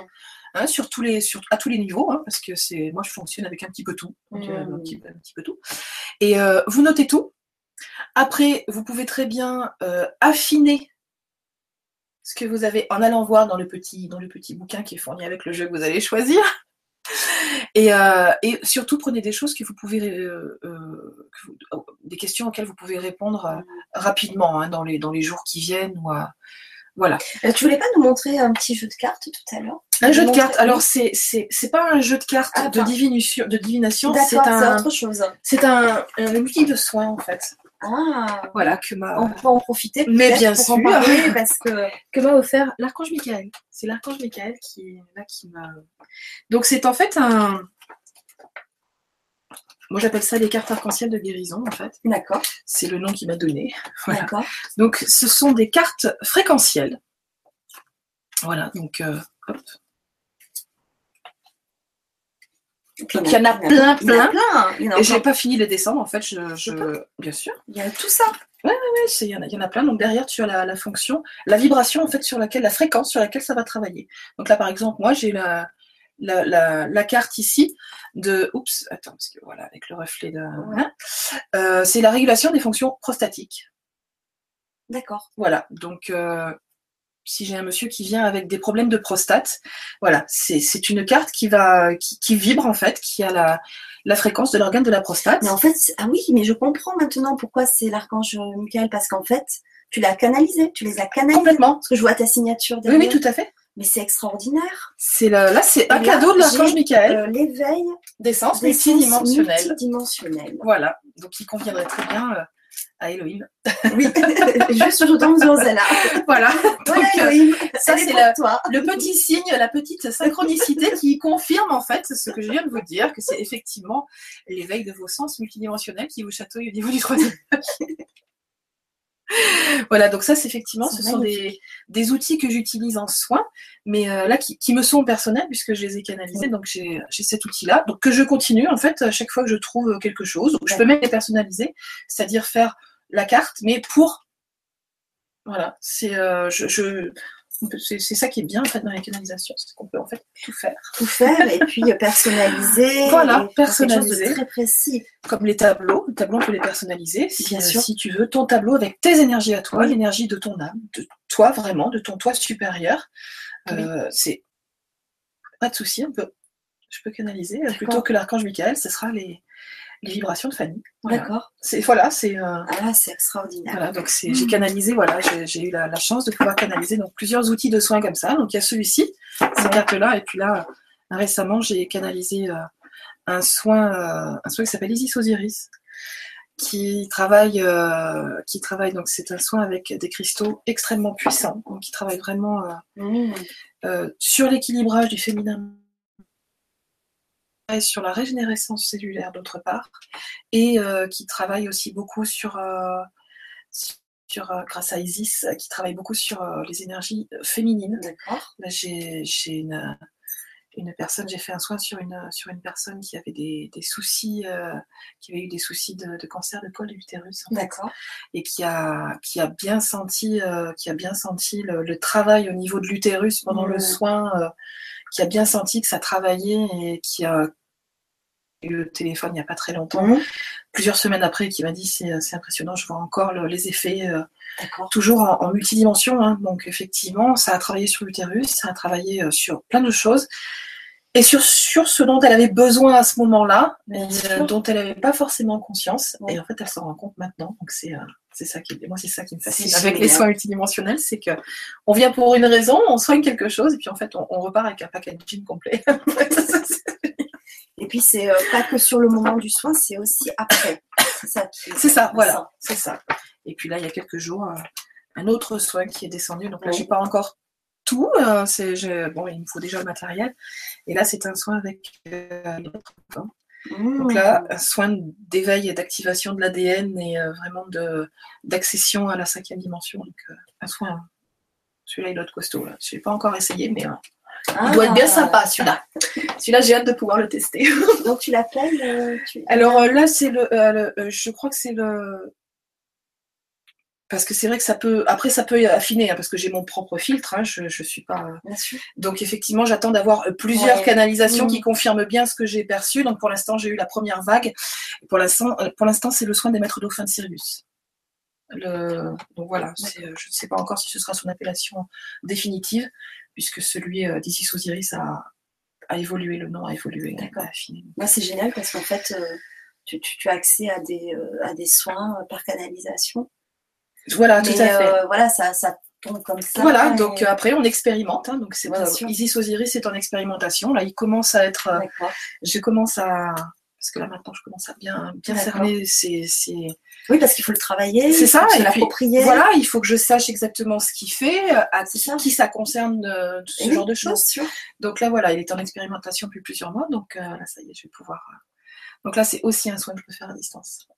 Hein, sur tous les, sur, à tous les niveaux, hein, parce que c'est, moi je fonctionne avec un petit peu tout, mmh. un, petit, peu tout. Et euh, vous notez tout. Après, vous pouvez très bien euh, affiner ce que vous avez en allant voir dans le petit, dans le petit bouquin qui est fourni avec le jeu que vous allez choisir. Euh, et, surtout, prenez des choses que vous pouvez, euh, euh, des questions auxquelles vous pouvez répondre rapidement hein, dans, les, dans les jours qui viennent. Ou, voilà. tu voulais pas nous montrer un petit jeu de cartes tout à l'heure? Un jeu de cartes. Alors c'est c'est pas un jeu de cartes ah, de divination de divination. C'est un autre chose. C'est un, un outil de soin en fait. Ah, voilà, que m'a. On peut en profiter. Mais bien sûr. En parler parce que. que m'a offert l'archange Michael. C'est l'archange Michael qui là qui m'a. Donc c'est en fait un. Moi j'appelle ça les cartes arc-en-ciel de guérison en fait. D'accord. C'est le nom qu'il m'a donné. D'accord. Donc ce sont des cartes fréquentielles. Voilà, donc euh, hop. il y en a plein, plein. plein. Et j'ai pas fini de descendre, en fait. Je, Bien sûr. Il y a tout ça. Oui, oui, oui, il y, en a, il y en a plein. Donc derrière, tu as la, fonction, la vibration, en fait, sur laquelle, la fréquence sur laquelle ça va travailler. Donc là, par exemple, moi, j'ai la, la, carte ici de. Oups, attends, parce que voilà, avec le reflet de. Euh, c'est la régulation des fonctions prostatiques. D'accord. Voilà, donc euh, si j'ai un monsieur qui vient avec des problèmes de prostate, voilà, c'est une carte qui va qui, vibre en fait, qui a la, la fréquence de l'organe de la prostate. Mais en fait, ah oui, mais je comprends maintenant pourquoi c'est l'archange Michael, parce qu'en fait, tu l'as canalisé, tu les as canalisés. Complètement. Parce que je vois ta signature derrière. Oui, oui, tout à fait. Mais c'est extraordinaire. C'est là, c'est un cadeau de l'archange Michael. Euh, L'éveil d'essence multidimensionnelle. multidimensionnelle. Voilà, donc il conviendrait très bien euh, à Elohim. Oui, juste dans Zozella. Voilà. Donc, euh, Elohim, ça c'est le petit signe, la petite synchronicité qui confirme en fait ce que je viens de vous dire, que c'est effectivement l'éveil de vos sens multidimensionnels qui vous chatouille au niveau du troisième voilà, donc ça, c'est effectivement, ce sont des, des, outils que j'utilise en soins, mais euh, là, qui, qui, me sont personnels puisque je les ai canalisés. Donc, j'ai cet outil-là. Donc, que je continue, en fait, à chaque fois que je trouve quelque chose. Je peux même les personnaliser, c'est-à-dire faire la carte, mais pour. Voilà, c'est. Euh, je, je c'est ça qui est bien en fait dans la canalisation, c'est qu'on peut en fait tout faire. Tout faire et puis personnaliser. Voilà, personnaliser. Très précis. Comme les tableaux, les tableaux on peut les personnaliser. Si, bien sûr. si tu veux ton tableau avec tes énergies à toi, l'énergie de ton âme, de toi vraiment, de ton toi supérieur, euh, c'est pas de souci, on peut, je peux canaliser plutôt que l'archange Michael, ce sera les les vibrations de Fanny. D'accord. C'est voilà, c'est. Euh, ah, c'est extraordinaire. Voilà, donc c'est, j'ai canalisé, voilà, j'ai, eu la, chance de pouvoir canaliser donc plusieurs outils de soins comme ça. Donc il y a celui-ci, cette carte-là, et puis là, récemment, j'ai canalisé euh, un soin, euh, un soin qui s'appelle Isis Osiris, qui travaille, qui travaille donc c'est un soin avec des cristaux extrêmement puissants, donc qui travaille vraiment mmh. sur l'équilibrage du féminin sur la régénérescence cellulaire d'autre part et euh, qui travaille aussi beaucoup sur, euh, sur euh, grâce à Isis, qui travaille beaucoup sur les énergies féminines. D'accord. J'ai une, une personne, j'ai fait un soin sur une, sur une personne qui avait des, des soucis, qui avait eu des soucis de, cancer de col de l'utérus. D'accord. Et qui a, qui a bien senti, qui a bien senti le, travail au niveau de l'utérus pendant le mmh. soin qui a bien senti que ça travaillait et qui a eu le téléphone il n'y a pas très longtemps, mhm. plusieurs semaines après, qui m'a dit c'est, impressionnant, je vois encore les effets, euh, toujours en, multidimension. Hein. donc effectivement, ça a travaillé sur l'utérus, ça a travaillé euh, sur plein de choses. Et sur, sur ce dont elle avait besoin à ce moment-là, mais euh, dont elle n'avait pas forcément conscience. Et en fait, elle s'en rend compte maintenant. Donc c'est c'est ça qui, moi, c'est ça qui me fascine avec les soins multidimensionnels, c'est que on vient pour une raison, on soigne quelque chose, et puis en fait, on, repart avec un packaging complet. et puis, c'est euh, pas que sur le moment du soin, c'est aussi après. C'est ça, voilà, c'est ça. Et puis là, il y a quelques jours, un autre soin qui est descendu. Donc là, j'ai pas encore tout. Euh, c'est, bon, il me faut déjà le matériel. Et là, c'est un soin avec euh, donc là, un soin d'éveil et d'activation de l'ADN et euh, vraiment d'accession à la cinquième dimension. Donc euh, un soin, celui-là il est costaud. Je n'ai pas encore essayé, mais euh, il doit être bien ah. sympa celui-là. Celui-là, j'ai hâte de pouvoir le tester. Donc tu l'appelles Alors là, c'est le, je crois que c'est le parce que c'est vrai que ça peut après ça peut affiner hein, parce que j'ai mon propre filtre hein, je je suis pas donc effectivement j'attends d'avoir euh, plusieurs canalisations qui mmh. confirment bien ce que j'ai perçu. Donc pour l'instant j'ai eu la première vague. Pour l'instant euh, pour l'instant c'est le soin des maîtres dauphins de Sirius. Le... donc voilà euh, je ne sais pas encore si ce sera son appellation définitive puisque celui d'ici Osiris a, a évolué le nom a évolué a affiné. Moi, c'est génial parce qu'en fait tu, tu, as accès à des, à des soins par canalisation voilà, tout à fait. Euh, voilà, ça, ça tombe comme ça. Voilà, donc euh, après on expérimente. Hein, donc c'est Isis Osiris est en expérimentation. Là, il commence à être. Euh, je commence à parce que là maintenant je commence à bien bien cerner ces, Oui, parce qu'il faut le travailler. C'est ça, et l'approprier. Voilà, il faut que je sache exactement ce qu'il fait, à qui ça concerne ce genre de choses. Donc là voilà, il est en expérimentation depuis plusieurs mois, donc là ça y est, je vais pouvoir. Donc là, c'est aussi un soin que je peux faire à distance.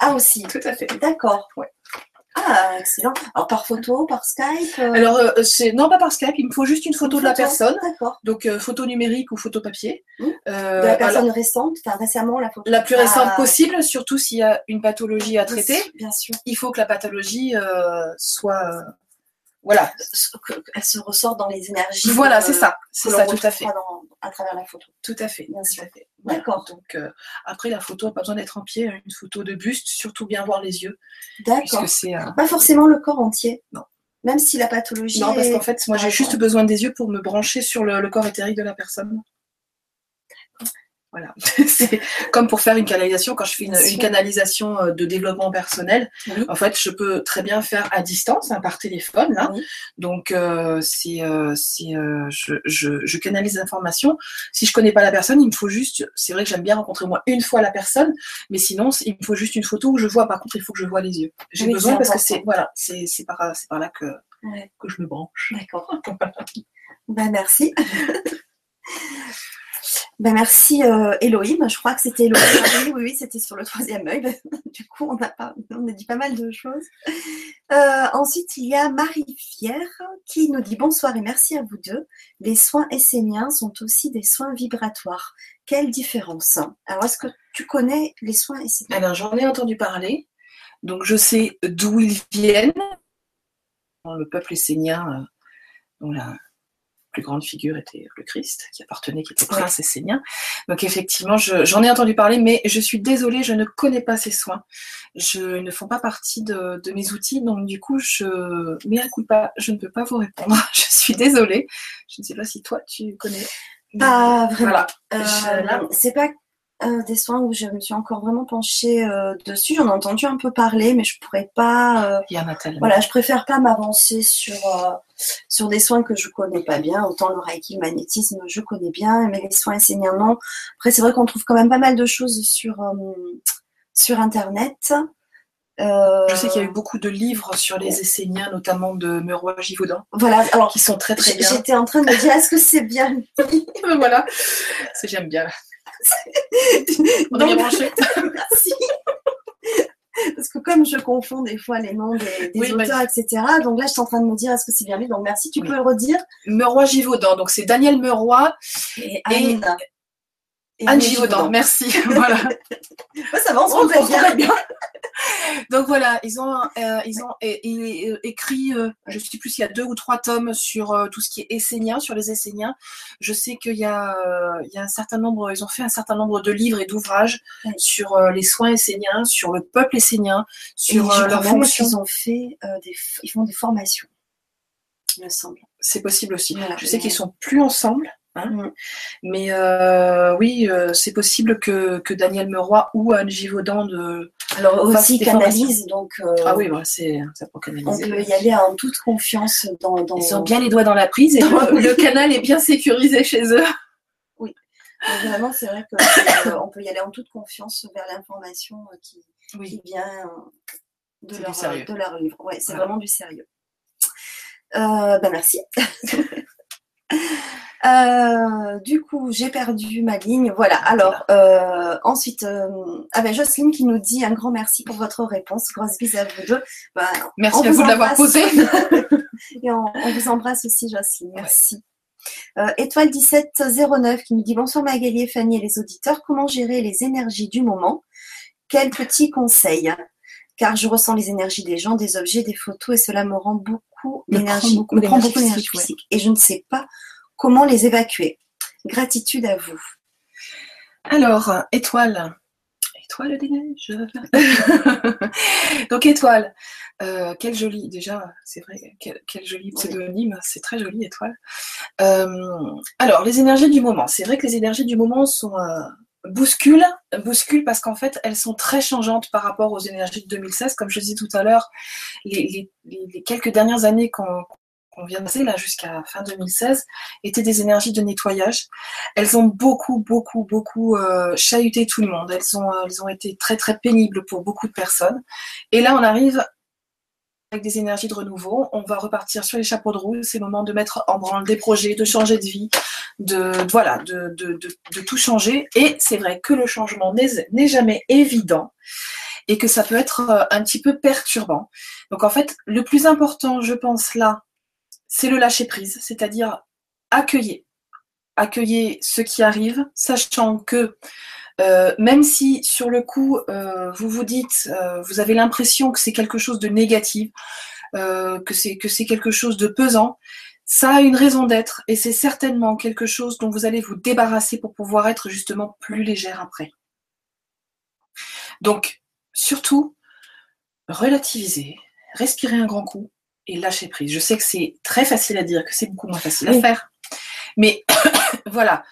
ah aussi. Tout à fait. D'accord. Ouais. Ah, excellent. Alors, par photo, par Skype euh Alors, euh, c'est non, pas par Skype. Il me faut juste une photo, de la personne. D'accord. Donc, euh, photo numérique ou photo papier. Mmh. de la personne récente, enfin récemment, la photo. La plus récente ah. possible, surtout s'il y a une pathologie à traiter. bien sûr. Il faut que la pathologie soit. Voilà. Elle se ressort dans les énergies. Voilà, c'est ça. C'est ça, tout à fait. à travers la photo. Tout à fait, bien sûr. D'accord. Donc après la photo n'a pas besoin d'être en pied, une photo de buste, surtout bien voir les yeux. D'accord. Pas forcément le corps entier. Non. Même si la pathologie. Non, parce qu'en fait, moi j'ai juste besoin des yeux pour me brancher sur le, le corps éthérique de la personne. Voilà, c'est comme pour faire une canalisation. Quand je fais une, canalisation euh, de développement personnel, en fait, je peux très bien faire à distance, hein, par téléphone. Là. Donc, euh, c'est, euh, euh, je, je, je, canalise l'information. Si je connais pas la personne, il me faut juste. C'est vrai que j'aime bien rencontrer moi une fois la personne, mais sinon, il me faut juste une photo où je vois. Par contre, il faut que je vois les yeux. J'ai besoin parce que c'est voilà, c'est, c'est par, c'est par là que que je me branche. D'accord. ben merci. Ben merci euh, Elohim, je crois que c'était Elohim. oui, oui, c'était sur le troisième œil. du coup, on a, dit pas mal de choses. Euh, ensuite, il y a Marie Fière qui nous dit bonsoir et merci à vous deux. Les soins esséniens sont aussi des soins vibratoires. Quelle différence Alors, est-ce que tu connais les soins esséniens? Alors, j'en ai entendu parler. Donc, je sais d'où ils viennent. Le peuple essénien, euh, plus grande figure était le Christ, qui appartenait, qui était prince essénien. Donc effectivement, j'en ai entendu parler, mais je suis désolée, je ne connais pas ces soins. Je ne font pas partie de, mes outils, donc du coup, je mais pas, je ne peux pas vous répondre. Je suis désolée. Je ne sais pas si toi tu connais. Pas vraiment. Euh, c'est pas des soins où je me suis encore vraiment penchée euh, dessus. J'en ai entendu un peu parler, mais je pourrais pas. Euh, Il y en a tellement. Voilà, je préfère pas m'avancer sur euh, sur des soins que je connais pas bien. Autant le reiki, le magnétisme, je connais bien, mais les soins esséniens non. Après, c'est vrai qu'on trouve quand même pas mal de choses sur sur internet. Je sais qu'il y a eu beaucoup de livres sur les Esséniens, notamment de Meroy Givaudan. Voilà, alors qui sont très très bien. J'étais en train de me dire, est-ce que c'est bien Voilà, j'aime bien. On Donc, branché. Merci. Parce que comme je confonds des fois les noms des, auteurs, etc. Donc là, je suis en train de me dire, est-ce que c'est bien lui? Donc merci, tu peux le redire? Meroy Givaudan. Donc c'est Daniel Meroy et Anne, et Anne Givaudan. Merci. voilà. ça va, on se bien. Donc voilà, ils ont, euh, ils ont euh, écrit, euh, je ne sais plus s'il y a deux ou trois tomes sur tout ce qui est essénien, sur les esséniens. Je sais qu'il y a, il y a un certain nombre, ils ont fait un certain nombre de livres et d'ouvrages sur les soins esséniens, sur le peuple essénien, sur leur fonction. Ils ont fait des, ils font des formations, il me semble. C'est possible aussi. je sais qu'ils sont plus ensemble. Hein. Mais euh, oui, euh, c'est possible que, que, Daniel Meroy ou Anne Givaudan de. Alors aussi canalise, donc. Euh, ah oui, c'est ça pour canaliser. On peut y aller en toute confiance dans. Ils ont bien les doigts dans la prise et le, canal est bien sécurisé chez eux. Oui, vraiment, c'est vrai qu'on peut y aller en toute confiance vers l'information qui, vient de leur, de leur, livre. Ouais, c'est vraiment du sérieux. ben merci. Euh, du coup, j'ai perdu ma ligne. Voilà. Alors, euh, ensuite, euh, ah ben, Jocelyne qui nous dit un grand merci pour votre réponse. Grosse bise à vous deux. Ben, merci à vous, de l'avoir posé. Et on, vous embrasse aussi, Jocelyne. Merci. Étoile 1709 qui nous dit bonsoir Magali et Fanny et les auditeurs. Comment gérer les énergies du moment? Quels petits conseils Car je ressens les énergies des gens, des objets, des photos et cela me rend beaucoup d'énergie, me prend beaucoup d'énergie physique. Et je ne sais pas Comment les évacuer? Gratitude à vous. Alors, étoile. Étoile des neiges. Donc, étoile. Euh, quel joli, déjà, c'est vrai, quel, joli pseudonyme, c'est très joli, étoile. Euh, alors, les énergies du moment. C'est vrai que les énergies du moment sont euh, bousculent, bousculent parce qu'en fait, elles sont très changeantes par rapport aux énergies de 2016. Comme je disais tout à l'heure, les, quelques dernières années qu'on qu'on vient de passer là jusqu'à fin 2016 étaient des énergies de nettoyage. Elles ont beaucoup, beaucoup, beaucoup euh, chahuté tout le monde. Elles ont, euh, elles ont été très, très pénibles pour beaucoup de personnes. Et là, on arrive avec des énergies de renouveau. On va repartir sur les chapeaux de roue. C'est le moment de mettre en branle des projets, de changer de vie, de, voilà, de, de, de, de tout changer. Et c'est vrai que le changement n'est jamais évident et que ça peut être euh, un petit peu perturbant. Donc en fait, le plus important, je pense là, c'est le lâcher prise, c'est-à-dire accueillir, accueillir ce qui arrive, sachant que euh, même si sur le coup euh, vous vous dites, euh, vous avez l'impression que c'est quelque chose de négatif, que c'est que c'est quelque chose de pesant, ça a une raison d'être et c'est certainement quelque chose dont vous allez vous débarrasser pour pouvoir être justement plus légère après. Donc, surtout, relativiser, respirer un grand coup et lâcher prise. Je sais que c'est très facile à dire, que c'est beaucoup moins facile à faire. Mais voilà,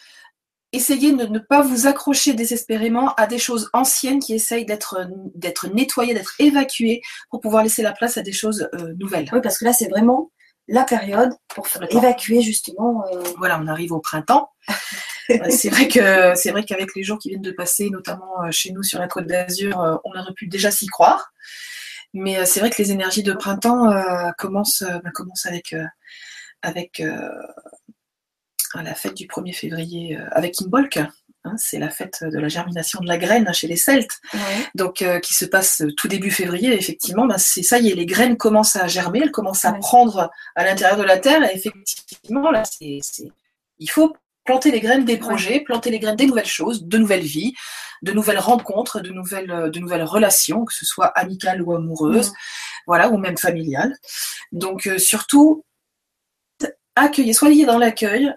essayez de ne pas vous accrocher désespérément à des choses anciennes qui essayent d'être, d'être nettoyées, d'être évacuées pour pouvoir laisser la place à des choses euh, nouvelles. Oui, parce que là, c'est vraiment la période pour évacuer justement. Euh, voilà, on arrive au printemps. Euh, c'est vrai que c'est vrai qu'avec les jours qui viennent de passer, notamment chez nous sur la Côte d'Azur, on aurait pu déjà s'y croire. Mais c'est vrai que les énergies de printemps commencent, bah, commencent avec avec la fête du 1er février euh, avec Imbolc. Hein, c'est la fête de la germination de la graine chez les Celtes, donc euh, qui se passe tout début février. Effectivement, ben, c'est ça y est, les graines commencent à germer, elles commencent à prendre à l'intérieur de la terre. Et effectivement, là, c'est, il faut planter les graines des projets, planter les graines des nouvelles choses, de nouvelles vies, de nouvelles rencontres, de nouvelles, euh, de nouvelles relations, que ce soit amicales ou amoureuses, voilà, ou même familiales. Donc surtout, accueillez, soyez dans l'accueil,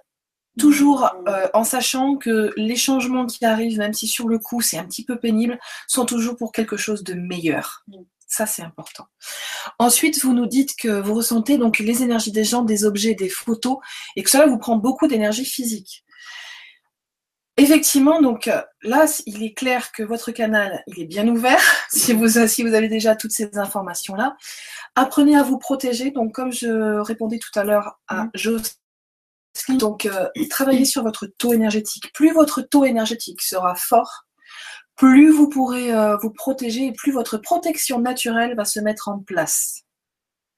Toujours euh, en sachant que les changements qui arrivent, même si sur le coup c'est un petit peu pénible, sont toujours pour quelque chose de meilleur. Ça, c'est important. Ensuite, vous nous dites que vous ressentez donc les énergies des gens, des objets, des photos, et que cela vous prend beaucoup d'énergie physique. Effectivement, donc là, il est clair que votre canal, il est bien ouvert, si vous, si vous avez déjà toutes ces informations-là. Apprenez à vous protéger. Donc, comme je répondais tout à l'heure à mm. José, donc, euh, travaillez sur votre taux énergétique. Plus votre taux énergétique sera fort, plus vous pourrez euh, vous protéger et plus votre protection naturelle va se mettre en place.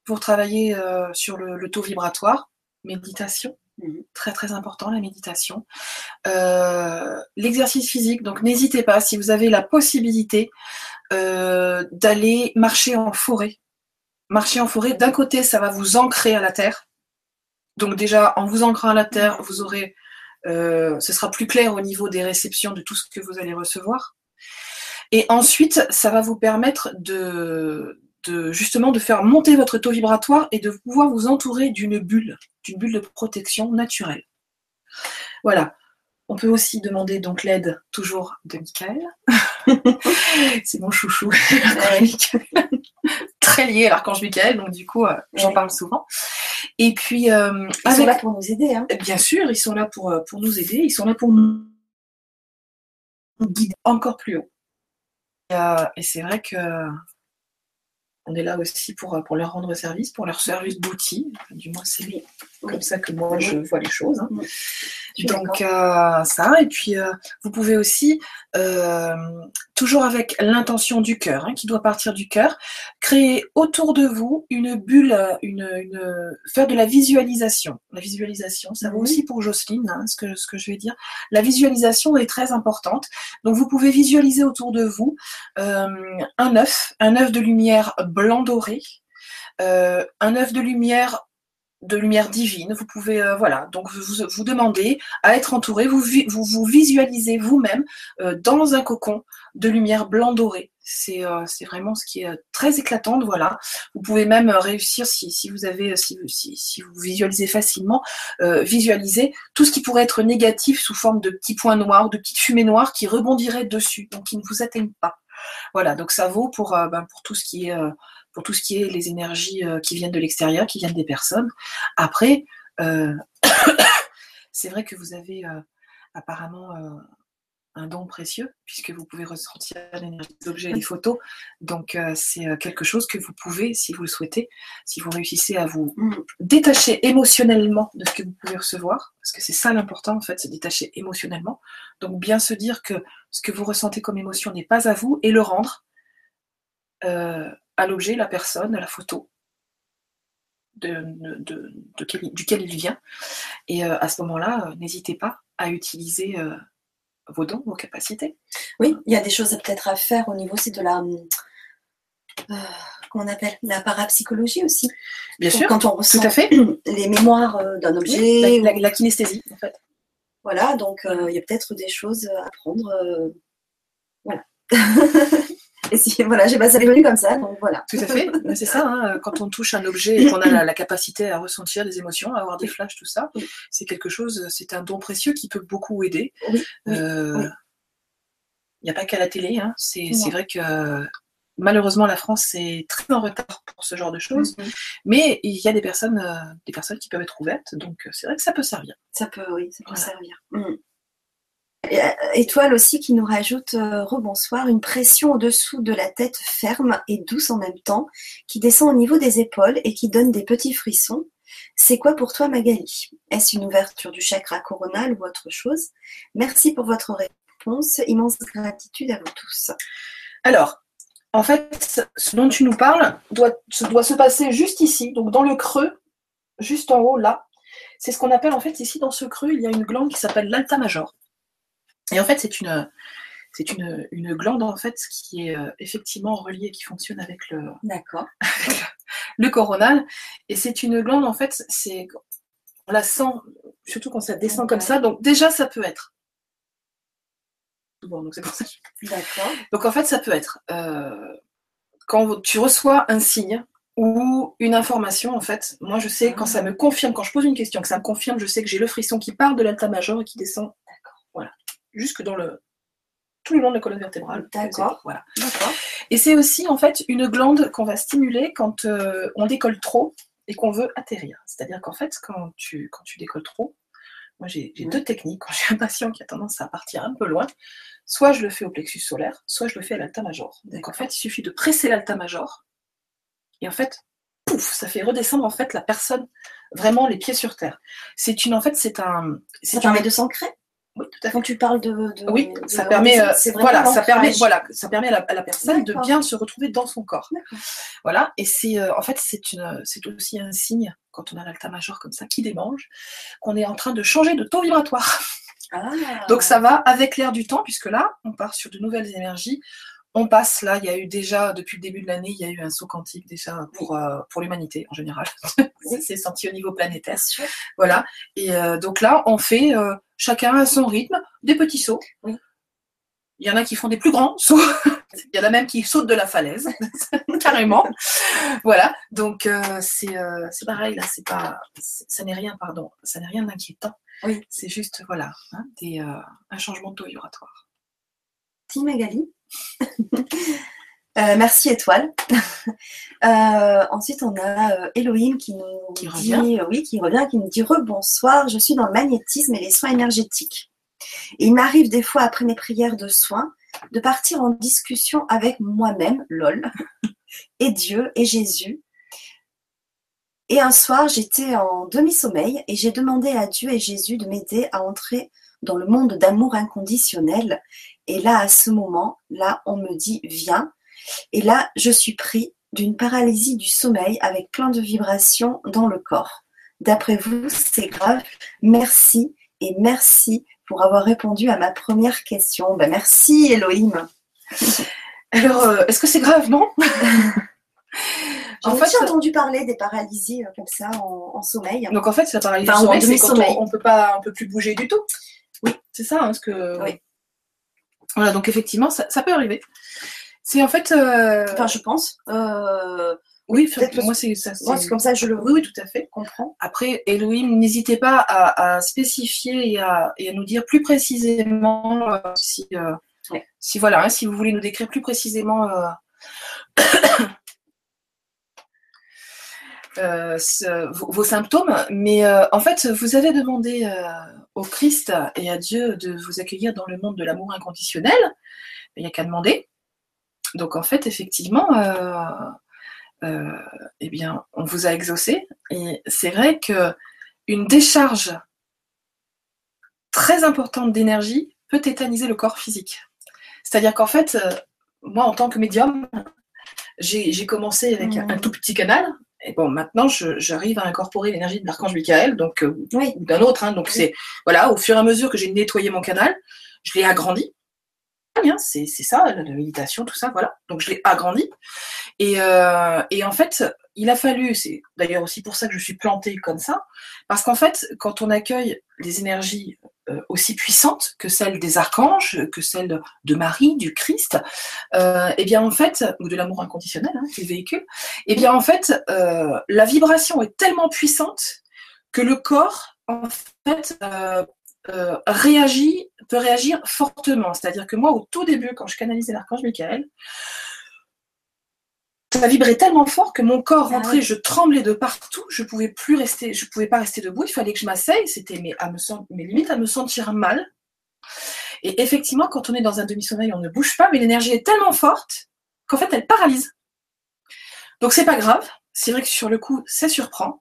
Pour travailler euh, sur le, taux vibratoire, méditation, mhm. très très important la méditation. L'exercice physique, donc n'hésitez pas si vous avez la possibilité d'aller marcher en forêt. Marcher en forêt, d'un côté, ça va vous ancrer à la terre donc déjà, en vous ancrant à la terre, vous aurez, euh, ce sera plus clair au niveau des réceptions de tout ce que vous allez recevoir. Et ensuite, ça va vous permettre de, de justement de faire monter votre taux vibratoire et de pouvoir vous entourer d'une bulle, d'une bulle de protection naturelle. Voilà. On peut aussi demander donc l'aide toujours de Michael. c'est mon chouchou. Très lié à l'archange Michael, donc du coup, euh, j'en parle souvent. Et puis, euh, ils sont là pour nous aider. Hein. Bien sûr, ils sont là pour, euh, pour nous aider. Ils sont là pour nous guider encore plus haut. Et c'est vrai que on est là aussi pour, pour leur rendre service, pour leur service d'outils. Du moins, c'est comme ça que moi, je vois les choses. Hein. Donc, euh, ça. Et puis, euh, vous pouvez aussi, euh, toujours avec l'intention du cœur, hein, qui doit partir du cœur, créer autour de vous une bulle, une, une, faire de la visualisation. La visualisation, ça vaut aussi pour Jocelyne, hein, ce, que, ce que je vais dire. La visualisation est très importante. Donc, vous pouvez visualiser autour de vous un œuf, un œuf de lumière blanc doré, euh, un œuf de lumière de lumière divine. Vous pouvez, euh, voilà, donc vous, vous demandez à être entouré, vous vous, visualisez vous-même euh, dans un cocon de lumière blanc doré. C'est c'est vraiment ce qui est très éclatant, voilà. Vous pouvez même réussir, si, si vous avez, si, si, si vous visualisez facilement, visualiser tout ce qui pourrait être négatif sous forme de petits points noirs, de petites fumées noires qui rebondiraient dessus, donc qui ne vous atteignent pas. Voilà, donc ça vaut pour, euh, ben, pour tout ce qui est euh, pour tout ce qui est les énergies euh, qui viennent de l'extérieur, qui viennent des personnes. Après, c'est vrai que vous avez apparemment un don précieux, puisque vous pouvez ressentir l'énergie des objets et des photos. Donc, euh, c'est euh, quelque chose que vous pouvez, si vous le souhaitez, si vous réussissez à vous mm. détacher émotionnellement de ce que vous pouvez recevoir, parce que c'est ça l'important, en fait, se détacher émotionnellement. Donc, bien se dire que ce que vous ressentez comme émotion n'est pas à vous et le rendre euh, à l'objet, la personne, à la photo. De, duquel il vient. Et à ce moment-là, n'hésitez pas à utiliser vos dons, vos capacités. Oui, il y a des choses peut-être à faire au niveau aussi de la. Euh, comment on appelle La parapsychologie aussi. Bien sûr. Quand on ressent fait. les mémoires euh, d'un objet. la, kinesthésie, en fait. Voilà, donc euh, il y a peut-être des choses à prendre. voilà. voilà, j'ai passé les comme ça, donc voilà. Tout à fait, c'est ça. Hein. Quand on touche un objet et qu'on a la, capacité à ressentir des émotions, à avoir des flashs, tout ça, c'est quelque chose, c'est un don précieux qui peut beaucoup aider. Euh, il n'y a pas qu'à la télé. Hein. C'est vrai que malheureusement la France est très en retard pour ce genre de choses, mm-hmm. mais il y a des personnes, euh, des personnes qui peuvent être ouvertes, donc c'est vrai que ça peut servir. Ça peut, oui, ça peut servir. Mm. Euh, étoile aussi qui nous rajoute euh, rebonsoir, une pression au-dessous de la tête ferme et douce en même temps, qui descend au niveau des épaules et qui donne des petits frissons. C'est quoi pour toi Magali? Est-ce une ouverture du chakra coronal ou autre chose? Merci pour votre réponse. Immense gratitude à vous tous. Alors, en fait, ce dont tu nous parles doit, doit se passer juste ici, donc dans le creux, juste en haut là. C'est ce qu'on appelle en fait ici dans ce creux, il y a une glande qui s'appelle l'alta major. Et en fait, c'est une, c'est une, une, glande en fait qui est euh, effectivement reliée, qui fonctionne avec le, D'accord. le coronal. Et c'est une glande en fait, c'est, on la sent, surtout quand ça descend comme ça. Donc déjà, ça peut être. donc c'est pour ça. D'accord. Donc en fait, ça peut être euh, quand tu reçois un signe ou une information, en fait, moi je sais quand ça ah. me confirme, quand je pose une question, que ça me confirme, je sais que j'ai le frisson qui part de l'alta major et qui descend. Jusque dans le tout le long de la colonne vertébrale. D'accord. Voilà. Et c'est aussi en fait une glande qu'on va stimuler quand euh, on décolle trop et qu'on veut atterrir. C'est-à-dire qu'en fait, quand tu, quand tu décolles trop, moi j'ai deux techniques. Quand j'ai un patient qui a tendance à partir un peu loin, soit je le fais au plexus solaire, soit je le fais à l'alta major. Donc en fait, il suffit de presser l'alta major et en fait, pouf, ça fait redescendre en fait la personne vraiment les pieds sur terre. C'est une en fait c'est un. Ça permet de s'ancrer oui, tout à fait. Quand tu parles de, oui, ça permet, euh, voilà, ça permet, voilà, ça permet à la, personne de bien se retrouver dans son corps. Voilà, et c'est, euh, en fait, c'est une, c'est aussi un signe quand on a l'alta major comme ça qui démange, qu'on est en train de changer de taux vibratoire. Ah. Donc ça va avec l'air du temps, puisque là, on part sur de nouvelles énergies on passe là, il y a eu déjà, depuis le début de l'année, il y a eu un saut quantique déjà pour, euh, pour l'humanité en général. c'est senti au niveau planétaire. Voilà. Et euh, donc là, on fait euh, chacun à son rythme des petits sauts. Il y en a qui font des plus grands sauts. il y en a même qui sautent de la falaise, carrément. Voilà. Donc c'est pareil là, c'est pas, ça n'est rien, pardon, ça n'est rien d'inquiétant. Oui. C'est juste voilà, hein, des, un changement de taux vibratoire. Merci Magali. Euh, merci Étoile. Euh, ensuite, on a euh, Elohim qui nous dit, oui, qui revient, qui nous dit rebonsoir. Je suis dans le magnétisme et les soins énergétiques. Et il m'arrive des fois après mes prières de soins de partir en discussion avec moi-même, lol, et Dieu et Jésus. Et un soir, j'étais en demi-sommeil et j'ai demandé à Dieu et Jésus de m'aider à entrer dans le monde d'amour inconditionnel et là, à ce moment, là, on me dit viens. Et là, je suis pris d'une paralysie du sommeil avec plein de vibrations dans le corps. D'après vous, c'est grave. Merci et merci pour avoir répondu à ma première question. Ben, merci Elohim. Alors, euh, est-ce que c'est grave, non? J'ai en fait, entendu parler des paralysies euh, comme ça en, sommeil. Donc en fait, la paralysie du sommeil, c'est quand on, ne peut pas, on peut plus bouger du tout. Oui, c'est ça, hein, ce que. Oui. Voilà, donc effectivement, ça, peut arriver. C'est en fait. Euh, enfin, je pense. Euh, oui, moi c'est comme ça, je le. Oui, oui, tout à fait. Comprends. Après, Elohim, n'hésitez pas à, spécifier et à, nous dire plus précisément euh, si, si voilà, hein, si vous voulez nous décrire plus précisément. vos, symptômes, mais en fait, vous avez demandé au Christ et à Dieu de vous accueillir dans le monde de l'amour inconditionnel, il n'y a qu'à demander. Donc en fait, effectivement, euh, euh, eh bien, on vous a exaucé. Et c'est vrai que une décharge très importante d'énergie peut tétaniser le corps physique. C'est-à-dire qu'en fait, euh, moi, en tant que médium, j'ai commencé avec mmh. un tout petit canal, et bon, maintenant, j'arrive à incorporer l'énergie de l'archange Michael, donc euh, d'un autre. Hein, donc c'est voilà, au fur et à mesure que j'ai nettoyé mon canal, je l'ai agrandi. Hein, c'est ça, la, méditation, tout ça, voilà. Donc je l'ai agrandi. Et, euh, et, en fait, il a fallu, c'est d'ailleurs aussi pour ça que je suis plantée comme ça, parce qu'en fait, quand on accueille les énergies aussi puissante que celle des archanges, que celle de Marie, du Christ, euh, et eh bien en fait, ou de l'amour inconditionnel hein, qu'il véhicule, et eh bien en fait, euh, la vibration est tellement puissante que le corps, en fait, réagit, peut réagir fortement. C'est-à-dire que moi, au tout début, quand je canalisais l'archange Michael, ça vibrait tellement fort que mon corps ah rentrait, je tremblais de partout, je pouvais plus rester, je pouvais pas rester debout, il fallait que je m'asseye, c'était mes, à me, mes limites à me sentir mal. Et effectivement, quand on est dans un demi-sommeil, on ne bouge pas, mais l'énergie est tellement forte qu'en fait, elle paralyse. Donc c'est pas grave. C'est vrai que sur le coup, ça surprend.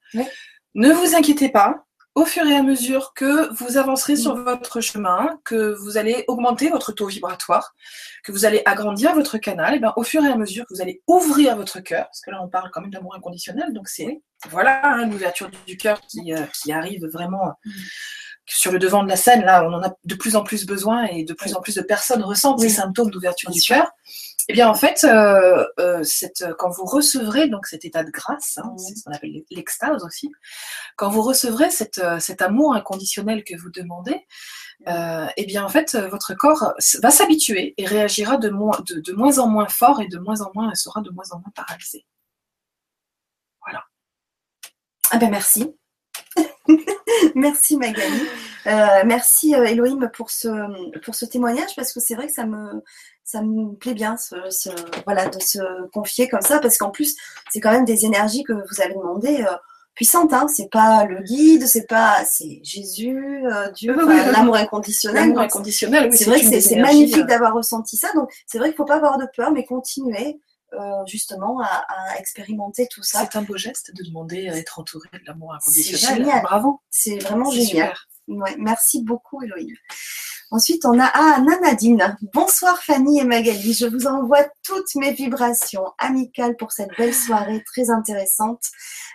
Ne vous inquiétez pas au fur et à mesure que vous avancerez sur mm. votre chemin, que vous allez augmenter votre taux vibratoire, que vous allez agrandir votre canal, et bien au fur et à mesure que vous allez ouvrir votre cœur, parce que là on parle quand même d'amour inconditionnel, donc c'est voilà hein, l'ouverture du cœur qui, euh, qui, arrive vraiment mm. sur le devant de la scène. Là, on en a de plus en plus besoin et de plus en plus de personnes ressentent ces symptômes d'ouverture du cœur. Eh bien, en fait, euh, euh, quand vous recevrez donc cet état de grâce, hein, c'est ce qu'on appelle l'extase aussi, quand vous recevrez euh, cet amour inconditionnel que vous demandez, eh bien, en fait, votre corps va s'habituer et réagira de, de, moins en moins fort et de moins en moins, sera de moins en moins paralysé. Voilà. Ah ben merci. merci Magali. merci Elohim pour ce, pour ce témoignage parce que c'est vrai que ça me, ça me plaît bien voilà, de se confier comme ça, parce qu'en plus, c'est quand même des énergies que vous avez demandées euh, puissantes. Hein. C'est pas le guide, c'est pas, c'est Jésus, euh, Dieu, l'amour inconditionnel. L'amour inconditionnel, oui, c'est vrai que c'est magnifique euh, d'avoir ressenti ça. Donc, c'est vrai qu'il faut pas avoir de peur, mais continuer. justement à, expérimenter tout ça. C'est un beau geste de demander à être entouré de l'amour inconditionnel. Génial. Bravo. C'est vraiment génial. Ouais, merci beaucoup, Eloïne. Ensuite, on a ah, Nadine. Bonsoir Fanny et Magali. Je vous envoie toutes mes vibrations amicales pour cette belle soirée très intéressante,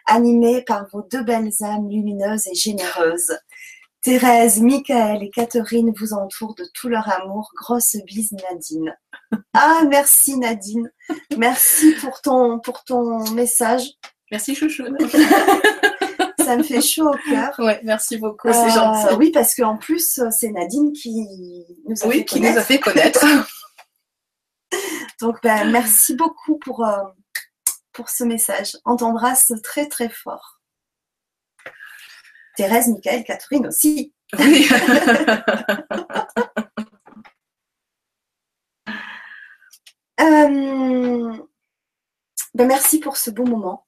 animée par vos deux belles âmes lumineuses et généreuses. Thérèse, Michael et Catherine vous entourent de tout leur amour. Grosse bise Nadine. Ah, merci Nadine. Merci pour ton, pour ton message. Merci chouchou. ça me fait chaud au cœur. Ouais, merci beaucoup, c'est gentil. Oui, parce qu'en plus, c'est Nadine qui nous a oui, fait qui nous a fait connaître. Donc, ben, merci beaucoup pour, euh, pour ce message. On t'embrasse très, très fort. Thérèse, Michael, Catherine aussi. Oui. Euh, ben, merci pour ce beau moment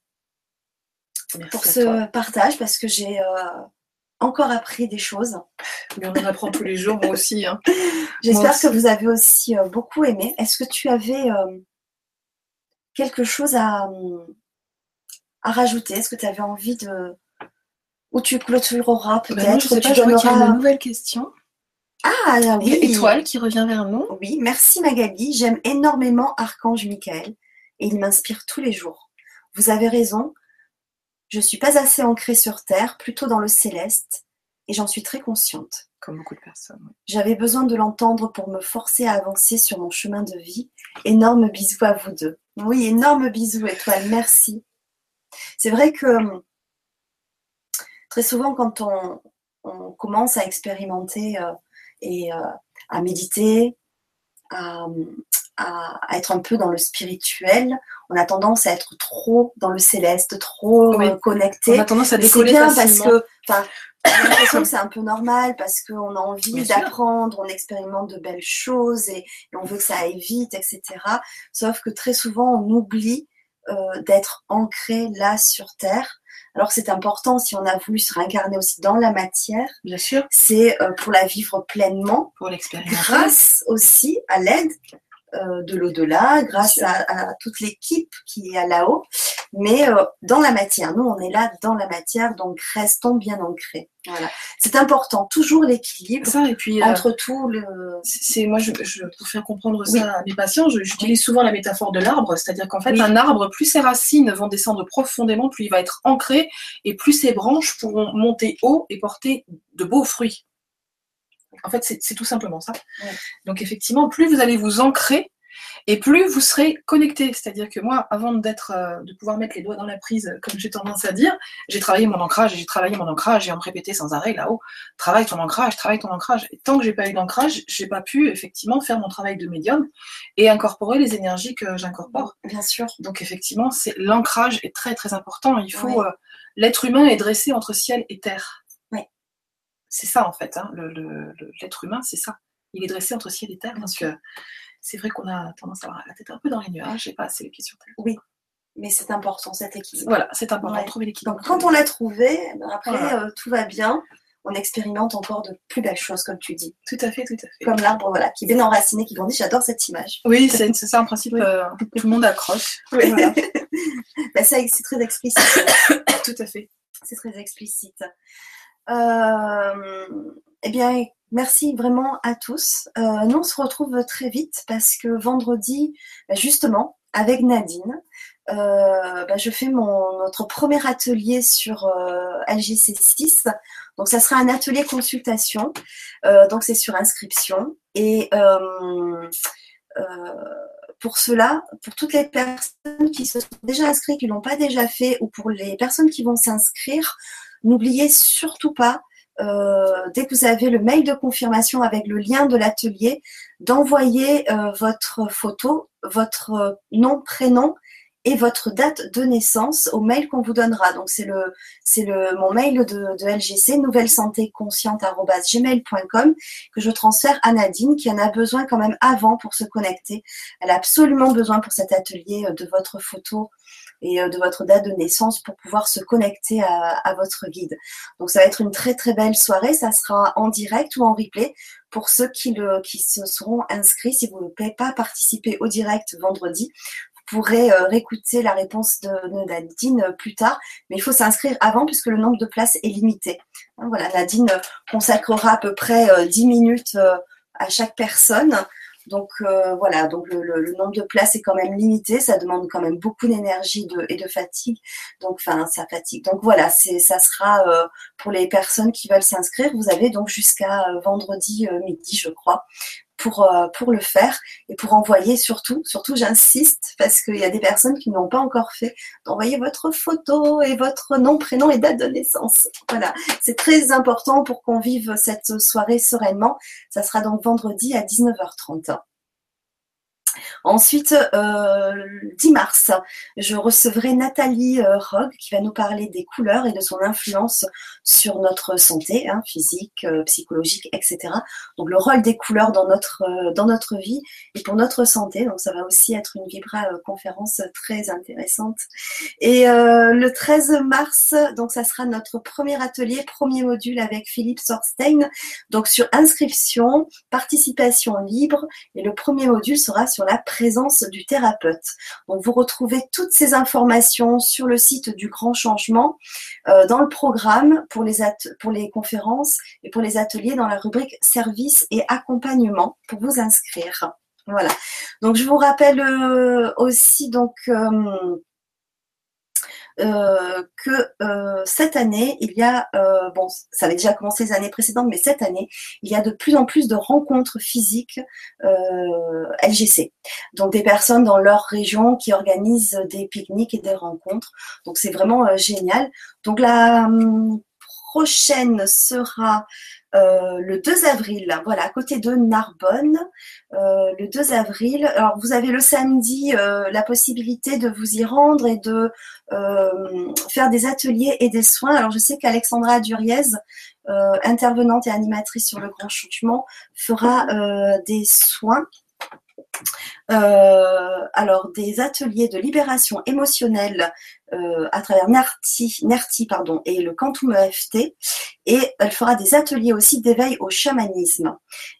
pour ce partage parce que j'ai euh, encore appris des choses. Mais on en apprend tous les jours, moi aussi. Hein. J'espère que vous avez aussi euh, beaucoup aimé. Est-ce que tu avais euh, quelque chose à, à rajouter? Est-ce que tu avais envie de. Ou tu clôtureras ben peut-être pas, tu donneras... une nouvelle question. Ah oui. Étoile qui revient vers nous. Oui, merci Magali. J'aime énormément Archange Michael et il m'inspire tous les jours. Vous avez raison, je ne suis pas assez ancrée sur Terre, plutôt dans le céleste, et j'en suis très consciente. Comme beaucoup de personnes. J'avais besoin de l'entendre pour me forcer à avancer sur mon chemin de vie. Énorme bisous à vous deux. Oui, énorme bisous, Étoile, merci. C'est vrai que très souvent, quand on, commence à expérimenter euh, et euh, à méditer, à, à, être un peu dans le spirituel, on a tendance à être trop dans le céleste, trop euh, connecté. On a tendance à décoller bien parce que, j'ai l'impression que c'est un peu normal parce qu'on a envie d'apprendre, on expérimente de belles choses et, on veut que ça aille vite, etc. Sauf que très souvent, on oublie euh, d'être ancré là sur Terre. Alors c'est important si on a voulu se réincarner aussi dans la matière. Bien sûr. C'est euh, pour la vivre pleinement. Pour l'expérimenter. Grâce aussi à l'aide de l'au-delà, grâce à, toute l'équipe qui est là-haut, mais euh, dans la matière. Nous, on est là dans la matière, donc restons bien ancrés. Voilà. C'est important, toujours l'équilibre et puis, euh, entre tout le. C'est moi, je, pour faire comprendre ça à mes patients, j'utilise souvent la métaphore de l'arbre, c'est-à-dire qu'en fait, un arbre, plus ses racines vont descendre profondément, plus il va être ancré, et plus ses branches pourront monter haut et porter de beaux fruits. En fait, c'est tout simplement ça. Donc effectivement, plus vous allez vous ancrer, Et plus vous serez connecté. C'est-à-dire que moi, avant d'être, euh, de pouvoir mettre les doigts dans la prise, comme j'ai tendance à dire, j'ai travaillé mon ancrage, j'ai travaillé mon ancrage, et on me répétait sans arrêt là-haut, travaille ton ancrage, travaille ton ancrage. Et tant que j'ai pas eu d'ancrage, j'ai pas pu effectivement faire mon travail de médium et incorporer les énergies que j'incorpore. Bien sûr. Donc effectivement, c'est l'ancrage est très très important. Il faut euh, l'être humain est dressé entre ciel et terre. Oui. C'est ça en fait. Hein, l'être humain, c'est ça. Il est dressé entre ciel et terre. parce que c'est vrai qu'on a tendance à avoir la tête un peu dans les nuages et pas assez les pieds sur terre. Oui, mais c'est important cet équilibre. Voilà, c'est important de trouver l'équilibre. Donc quand on l'a trouvé, eh ben, après euh, tout va bien. On expérimente encore de plus belles choses, comme tu dis. Tout à fait, tout à fait. Comme l'arbre, voilà, qui est bien enraciné, qui grandit. J'adore cette image. Oui, c'est ça en principe. Euh, tout le monde accroche. Oui, voilà. Bah, c'est très explicite. tout à fait. C'est très explicite. Euh, eh bien, Merci vraiment à tous. Euh, nous, on se retrouve très vite parce que vendredi, bah, justement, avec Nadine, euh, bah, je fais notre premier atelier sur euh, LGC6. Donc, ça sera un atelier consultation. donc, c'est sur inscription. Et pour cela, pour toutes les personnes qui se sont déjà inscrites, qui ne l'ont pas déjà fait, ou pour les personnes qui vont s'inscrire, n'oubliez surtout pas euh, dès que vous avez le mail de confirmation avec le lien de l'atelier, d'envoyer euh, votre photo, votre nom, prénom et votre date de naissance au mail qu'on vous donnera. Donc c'est le c'est le mon mail de, LGC nouvelle santé que je transfère à Nadine qui en a besoin quand même avant pour se connecter. Elle a absolument besoin pour cet atelier euh, de votre photo et euh, de votre date de naissance pour pouvoir se connecter à, votre guide. Donc ça va être une très très belle soirée. Ça sera en direct ou en replay pour ceux qui, le, qui se seront inscrits. Si vous ne pouvez pas participer au direct vendredi, vous pourrez euh, réécouter la réponse de, Nadine euh, plus tard, mais il faut s'inscrire avant puisque le nombre de places est limité. Hein, voilà, Nadine consacrera à peu près 10 minutes à chaque personne donc euh, voilà, donc le, nombre de places est quand même limité, ça demande quand même beaucoup d'énergie et de fatigue. Donc enfin, ça fatigue. Donc voilà, ça sera euh, pour les personnes qui veulent s'inscrire. Vous avez donc jusqu'à euh, vendredi midi, je crois, pour, euh, pour le faire et pour envoyer surtout, surtout j'insiste parce qu'il y a des personnes qui n'ont pas encore fait, d'envoyer votre photo et votre nom, prénom et date de naissance. Voilà, c'est très important pour qu'on vive cette soirée sereinement. Ça sera donc vendredi à 19h30. Ensuite, euh, 10 mars, je recevrai Nathalie euh, Rogue qui va nous parler des couleurs et de son influence sur notre santé hein, physique, euh, psychologique, etc. Donc le rôle des couleurs dans notre, euh, dans notre vie et pour notre santé. Donc ça va aussi être une vibra conférence très intéressante. Et le 13 mars, donc ça sera notre premier atelier, premier module avec Philippe Sorstein. Donc sur inscription, participation libre et le premier module sera sur la présence du thérapeute. Donc vous retrouvez toutes ces informations sur le site du Grand Changement, euh, dans le programme pour les, pour les conférences et pour les ateliers dans la rubrique service et accompagnement pour vous inscrire. Voilà. Donc je vous rappelle euh, aussi donc euh, euh, que euh, cette année, il y a, euh, bon, ça avait déjà commencé les années précédentes, mais cette année, il y a de plus en plus de rencontres physiques LGC. Donc des personnes dans leur région qui organisent des pique-niques et des rencontres. Donc c'est vraiment génial. Donc la hum, prochaine sera euh, le 2 avril, voilà, à côté de Narbonne, euh, le 2 avril. Alors, vous avez le samedi euh, la possibilité de vous y rendre et de faire des ateliers et des soins. Alors, je sais qu'Alexandra Duriez, intervenante et animatrice sur le grand changement, fera des soins euh, alors, des ateliers de libération émotionnelle euh, à travers NERTI, NERTI pardon, et le Quantum EFT. Et elle fera des ateliers aussi d'éveil au chamanisme.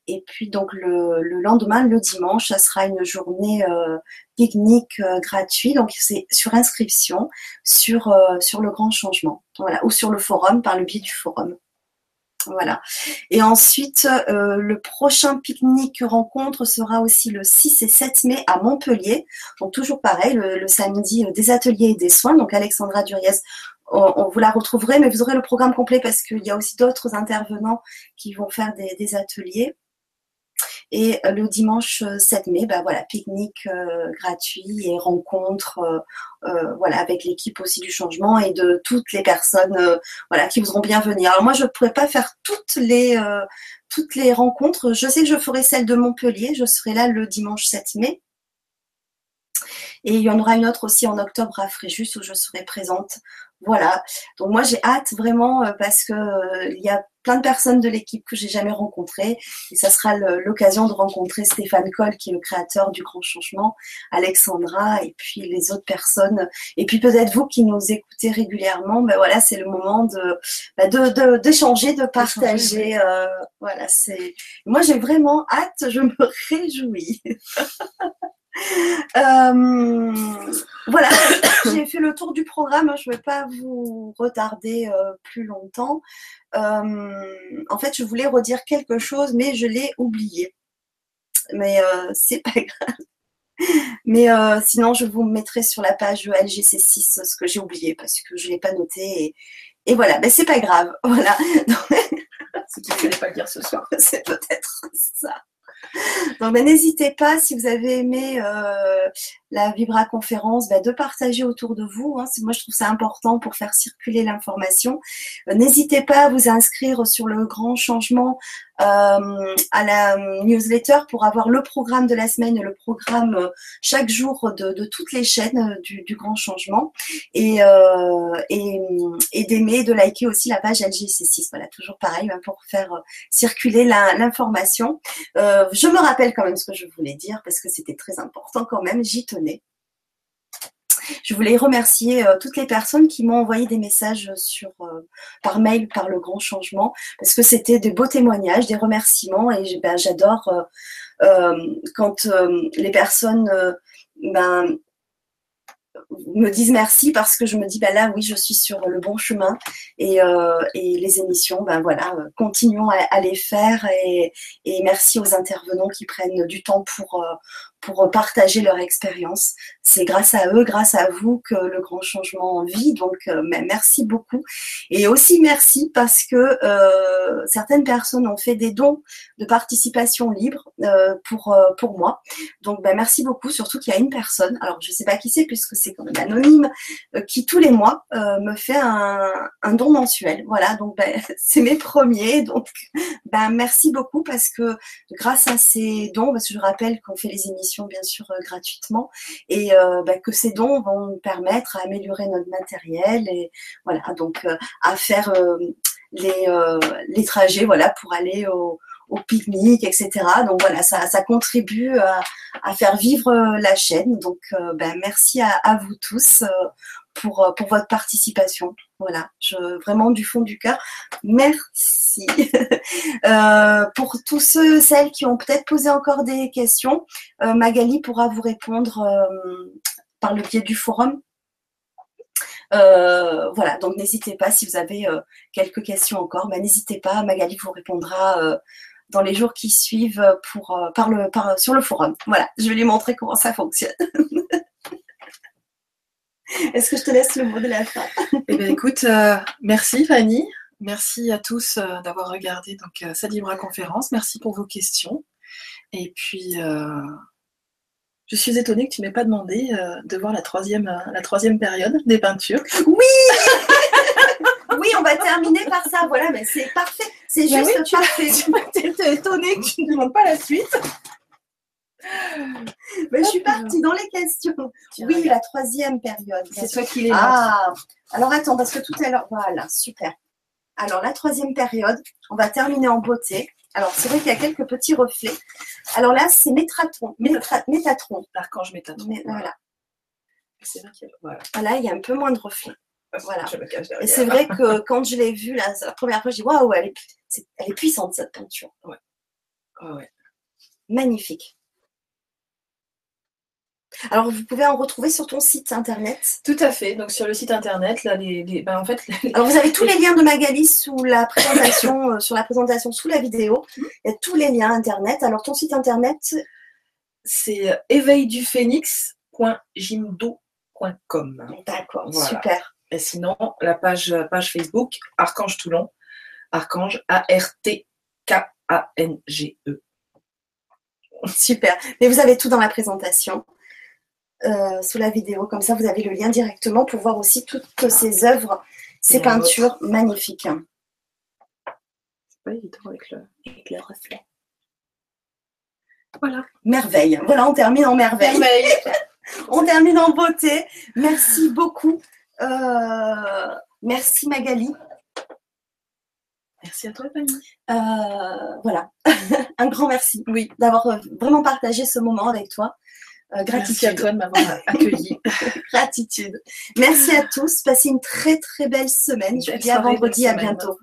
Et puis, donc, le, lendemain, le dimanche, ça sera une journée euh, pique-nique gratuit. Donc, c'est sur inscription sur, sur le grand changement. Voilà, ou sur le forum, par le biais du forum. Voilà. Et ensuite, euh, le prochain pique-nique rencontre sera aussi le 6 et 7 mai à Montpellier. Donc toujours pareil, le, samedi, euh, des ateliers et des soins. Donc Alexandra Duriez, on, vous la retrouverez, mais vous aurez le programme complet parce qu'il y a aussi d'autres intervenants qui vont faire des, ateliers. Et le dimanche 7 mai, bah voilà, pique-nique gratuit et rencontre voilà, avec l'équipe aussi du changement et de toutes les personnes voilà, qui voudront bien venir. Alors moi, je ne pourrais pas faire toutes les, toutes les rencontres. Je sais que je ferai celle de Montpellier. Je serai là le dimanche 7 mai. Et il y en aura une autre aussi en octobre à Fréjus où je serai présente. Voilà. Donc moi j'ai hâte vraiment euh, parce que euh, il y a plein de personnes de l'équipe que j'ai jamais rencontrées et ça sera l'occasion de rencontrer Stéphane Coll qui est le créateur du Grand Changement, Alexandra et puis les autres personnes et puis peut-être vous qui nous écoutez régulièrement. Ben voilà c'est le moment de ben de d'échanger, de, partager. Euh, voilà c'est moi j'ai vraiment hâte, je me réjouis. Euh, voilà, j'ai fait le tour du programme. Je ne vais pas vous retarder euh, plus longtemps. Euh, en fait, je voulais redire quelque chose, mais je l'ai oublié. Mais c'est pas grave. Mais sinon, je vous mettrai sur la page LGC6 ce que j'ai oublié parce que je ne l'ai pas noté. Et, voilà, mais c'est pas grave. Voilà. Ce qu'il ne fallait pas dire ce soir. c'est peut-être ça. Donc, ben, n'hésitez pas, si vous avez aimé euh, la Vibra conférence, ben, de partager autour de vous. Hein. Moi, je trouve ça important pour faire circuler l'information. Euh, n'hésitez pas à vous inscrire sur le grand changement à la newsletter pour avoir le programme de la semaine et le programme euh, chaque jour de, toutes les chaînes euh, du, grand changement et, et, d'aimer, de liker aussi la page LGC6. Voilà, toujours pareil hein, pour faire circuler l'information. je me rappelle quand même ce que je voulais dire parce que c'était très important quand même, j'y tenais. Je voulais remercier euh, toutes les personnes qui m'ont envoyé des messages sur, euh, par mail par le grand changement, parce que c'était de beaux témoignages, des remerciements, et ben, j'adore euh, quand les personnes ben, me disent merci parce que je me dis ben là oui je suis sur le bon chemin et, et les émissions ben voilà continuons à, les faire et, et, merci aux intervenants qui prennent du temps pour pour partager leur expérience. C'est grâce à eux, grâce à vous que le grand changement vit. Donc, euh, merci beaucoup. Et aussi merci parce que euh, certaines personnes ont fait des dons de participation libre euh, pour, pour moi. Donc, ben, merci beaucoup. Surtout qu'il y a une personne, alors je ne sais pas qui c'est puisque c'est quand même anonyme, qui tous les mois me fait un, don mensuel. Voilà, donc ben, c'est mes premiers. Donc, ben, merci beaucoup parce que grâce à ces dons, parce que je rappelle qu'on fait les émissions bien sûr euh, gratuitement et euh, bah, que ces dons vont nous permettre à améliorer notre matériel et voilà donc euh, à faire les, les trajets voilà pour aller au, pique-nique, etc. Donc voilà, ça, ça contribue à, faire vivre la chaîne. Donc ben, merci à, à, vous tous pour, pour votre participation. Voilà, vraiment du fond du cœur, merci. Euh, pour tous ceux, celles qui ont peut-être posé encore des questions, euh, Magali pourra vous répondre euh, par le biais du forum. voilà, donc n'hésitez pas si vous avez quelques questions encore, mais n'hésitez pas, Magali vous répondra dans les jours qui suivent pour, par le, par, sur le forum. Voilà, je vais lui montrer comment ça fonctionne. Est-ce que je te laisse le mot de la fin? Eh bien, écoute, euh, merci Fanny. Merci à tous euh, d'avoir regardé donc euh, cette Libra conférence. Merci pour vos questions. Et puis, je suis étonnée que tu m'aies pas demandé de voir la troisième, la troisième période des peintures. Oui Oui, on va terminer par ça. Voilà, mais c'est parfait. C'est ben juste parfait. Tu es étonnée que tu ne demandes pas la suite. Mais je suis partie dans les questions. Oui, la troisième période. C'est toi qui les Ah, alors attends, parce que tout à l'heure, voilà, super. Alors la troisième période, on va terminer en beauté. Alors c'est vrai qu'il y a quelques petits reflets. Alors là, c'est Métatron. Métatron. L'archange Métatron. voilà. C'est vrai qu'il y a... Voilà. Là, il y a un peu moins de reflets. Ah, voilà. Et c'est vrai que quand je l'ai vue la, première fois, je dis waouh, elle est, elle est puissante cette peinture. Ouais. ouais. Magnifique. Alors, vous pouvez en retrouver sur ton site internet. Tout à fait. Donc, sur le site internet, là, les, ben, en fait. Alors, vous avez tous les liens de Magali sous la présentation, euh, sur la présentation sous la vidéo. Il y a tous les liens internet. Alors, ton site internet C'est éveilduphénix.jimdo.com. D'accord, super. Et sinon, la page, page Facebook, Archange Toulon, Archange A-R-T-K-A-N-G-E. Super. Mais vous avez tout dans la présentation. Euh, sous la vidéo. Comme ça, vous avez le lien directement pour voir aussi toutes ces œuvres, ces peintures magnifiques. C'est pas évident avec le, avec le reflet. Voilà. Merveille. Voilà, on termine en merveille. merveille. on termine en beauté. Merci beaucoup. Euh, merci Magali. Merci à toi, Fanny. Euh, voilà, un grand merci oui. d'avoir vraiment partagé ce moment avec toi. Euh, gratitude. Merci à toi de m'avoir accueilli. gratitude. Merci à tous. Passez une très très belle semaine. Je vous dis à vendredi. À bientôt.